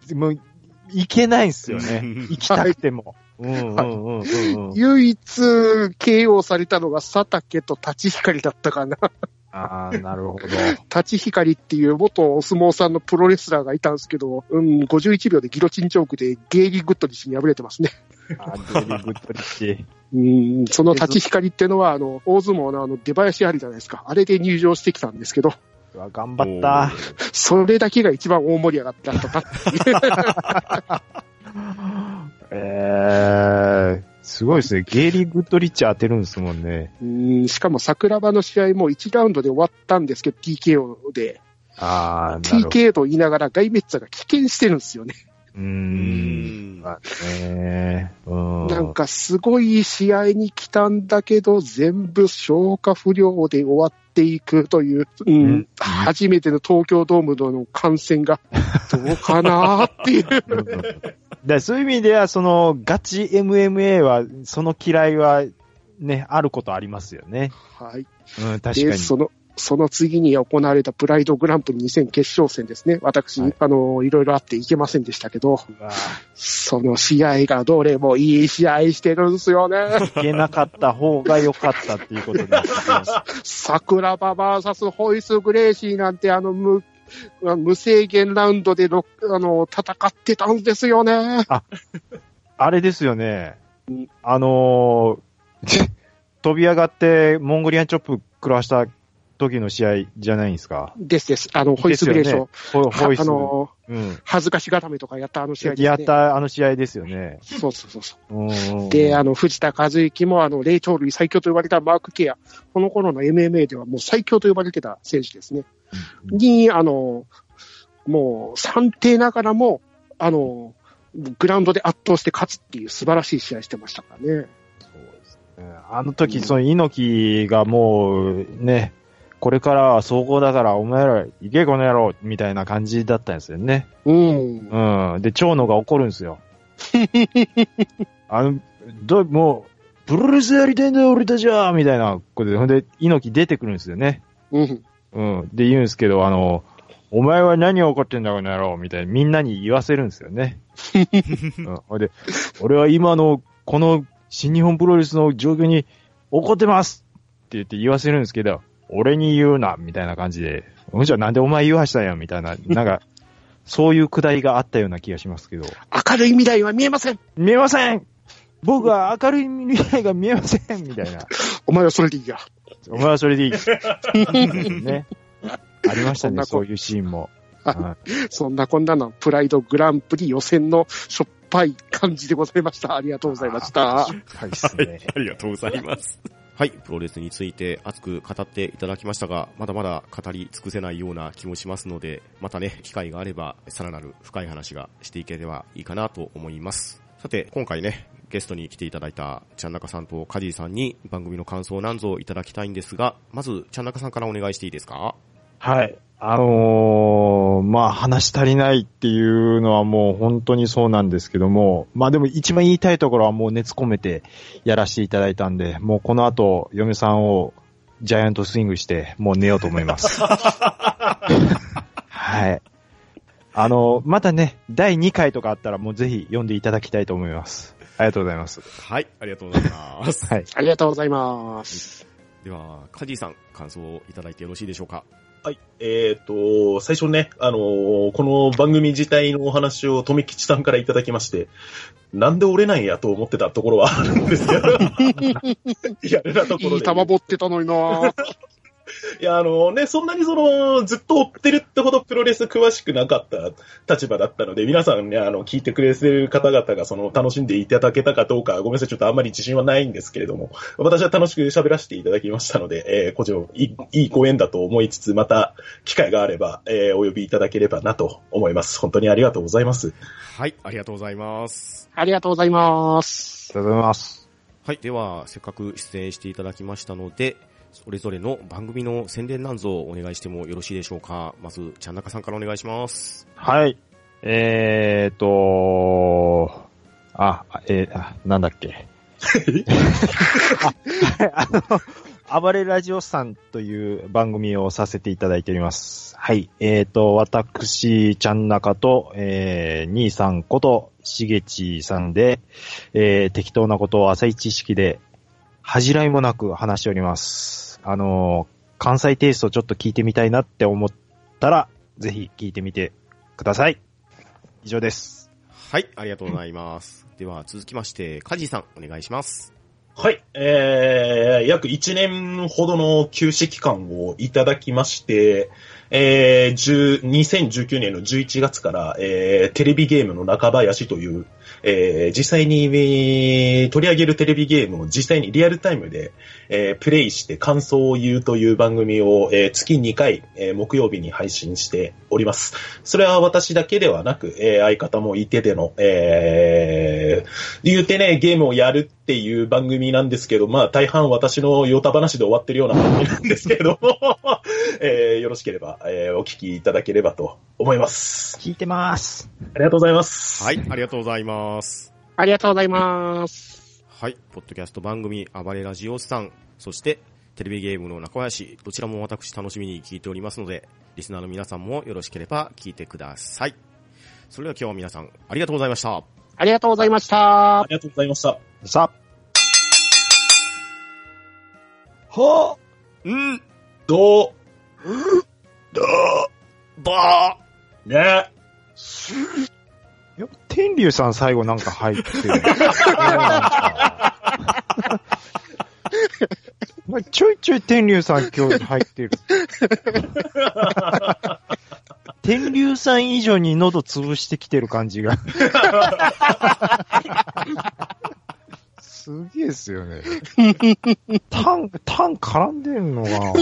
う、もう、いけないんすよね。行きたくても。唯一 KO されたのが佐竹と太刀光だったかな。ああ、なるほど。立ち光っていう元お相撲さんのプロレスラーがいたんですけど、うん、51秒でギロチンチョークでゲーリー・グッドリッジに敗れてますね。あーデリグッドリッチ。うん、その太刀光ってのは、あの、大相撲のあの、出囃子ありじゃないですか。あれで入場してきたんですけど、うわ頑張った。それだけが一番大盛り上がったとか。えー、すごいですね。ゲイリー・グッドリッチ当てるんですもんね。うん、しかも桜庭の試合も1ラウンドで終わったんですけど、TKO で。ああ、なるほど。TKO と言いながらガイメッツァが棄権してるんですよね。うんあねうん。なんかすごい試合に来たんだけど、全部消化不良で終わっていくという、うんうん初めての東京ドームでの観戦が、どうかなっていう。そういう意味では、その、ガチ MMA は、その嫌いは、ね、あることありますよね。はい。うん、確かで、に。その、その次に行われたプライドグランプリ2000決勝戦ですね。私、はいあの、いろいろあっていけませんでしたけど、その試合がどれもいい試合してるんですよね。いけなかった方が良かったっていうことになってきます。桜庭バーサスホイス・グレーシーなんてあの無、無制限ラウンドでろあの戦ってたんですよね。あれですよねうん。あのー 飛び上がって、モンゴリアンチョップ食らわした時の試合じゃないんですか？ですです。あの、ホイス・グレーション。ねホホイス。あの、うん。恥ずかしがためとかやったあの試合ですね。やったあの試合ですよね。そうそうそうそう。うんで、あの、藤田和之も、あの、霊長類最強と呼ばれたマーク・ケア。この頃の MMA ではもう最強と呼ばれてた選手ですね。うんに、あの、もう、算定ながらも、あの、グラウンドで圧倒して勝つっていう素晴らしい試合してましたからねあの時、その猪木がもう、ね、これからは総合だから、お前ら行けこの野郎みたいな感じだったんですよね。うん。うん。で、長野が怒るんですよ。あの、ど、もう、プロレスやりたいんだよ、俺たちはみたいなことで、ほんで、猪木出てくるんですよね。うん。うん。で、言うんですけど、あの、お前は何を怒ってんだ、この野郎みたいな、みんなに言わせるんですよね。うん。ほんで、俺は今の、この新日本プロレスの状況に怒ってますって言って言わせるんですけど、俺に言うな、みたいな感じで、ほんじゃなんでお前言わしたんや、みたいな、なんか、そういうくだりがあったような気がしますけど。明るい未来は見えません見えません僕は明るい未来が見えませんみたいな。お前はそれでいいや。お前はそれでいい。ね。ありましたね、そういうシーンも。はいはいそんなこんなの、プライドグランプリ予選のしょっぱい感じでございました。ありがとうございました。はいですはいね。、ありがとうございます。はい、プロレスについて熱く語っていただきましたが、まだまだ語り尽くせないような気もしますので、またね、機会があれば、さらなる深い話がしていければいいかなと思います。さて、今回ね、ゲストに来ていただいたちゃんなかさんとカジーさんに番組の感想なんぞをいただきたいんですが、まず、ちゃんなかさんからお願いしていいですか？はい。あのー、まあ、話し足りないっていうのはもう本当にそうなんですけども、まあでも一番言いたいところはもう熱込めてやらせていただいたんで、もうこの後、嫁さんをジャイアントスイングして、もう寝ようと思います。はい。あの、またね、第2回とかあったらもうぜひ読んでいただきたいと思います。ありがとうございます。はい、ありがとうございます。はい。ありがとうございます。では、カジーさん、感想をいただいてよろしいでしょうか？はい。えっ、と、最初ね、あのーこの番組自体のお話を富吉さんからいただきまして、なんで折れないんやと思ってたところはあるんですけど、リアルなところで。いい玉持ってたのにな いや、あのね、そんなにその、ずっと追ってるってほどプロレス詳しくなかった立場だったので、皆さんね、あの、聞いてくれてる方々がその、楽しんでいただけたかどうか、ごめんなさい、ちょっとあんまり自信はないんですけれども、私は楽しく喋らせていただきましたので、えー、こちら、いい、いいご縁だと思いつつ、また、機会があれば、えー、お呼びいただければなと思います。本当にありがとうございます。はい、ありがとうございます。ありがとうございます。ありがとうございます。はい、では、せっかく出演していただきましたので、それぞれの番組の宣伝なんぞをお願いしてもよろしいでしょうか。まず、ちゃんなかさんからお願いします。はい。えーと、あ、えーあ、なんだっけ。あの、暴れラジオさんという番組をさせていただいております。はい。えーと、私、ちゃんなかと、えー、兄さんこと、しげちさんで、えー、適当なことを浅い知識で、恥じらいもなく話しております。あの、関西テイストちょっと聞いてみたいなって思ったら、ぜひ聞いてみてください。以上です。はい、ありがとうございます。では、続きまして、カジさん、お願いします。はい。えー、約1年ほどの休止期間をいただきまして、えー、10 2019年の11月から、えー、テレビゲームの中林という、えー、実際に、えー取り上げるテレビゲームを実際にリアルタイムで、えープレイして感想を言うという番組を、えー月2回、えー木曜日に配信しております。それは私だけではなく、えー相方もいてでの、えー、言うてね、ゲームをやるっていう番組なんですけど、まあ大半私のヨタ話で終わってるような番組なんですけれども、えーよろしければ、えーお聞きいただければと思います。聞いてます。ありがとうございます。はい、ありがとうございます。ありがとうございます。はい、ポッドキャスト番組、暴れラジオさん、そして、テレビゲームの中林、どちらも私楽しみに聞いておりますので、リスナーの皆さんもよろしければ聞いてください。それでは今日は皆さん、ありがとうございました。ありがとうございましたあ。りがとうございました。さあ。はんどばうねいや、天竜さん最後なんか入ってる。まあちょいちょい天竜さん今日入ってる。天竜さん以上に喉潰してきてる感じが。すげえっすよね。タン、タン絡んでんのかな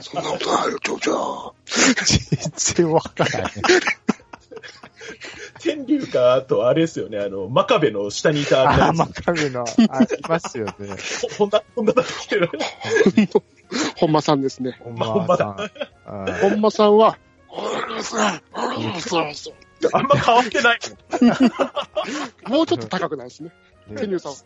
そんなことある、ちょちょ。全然わからない。天竜か、あとあれですよね、あの、真壁の下にいたあれあ、なんマですカメの、あ、いますよね。ほんだ、ほんだだっけ本間さんですね。ほんまさん。あ本間さんは、そうそうそうあんま変わってない。もうちょっと高くないですね。天竜さんは。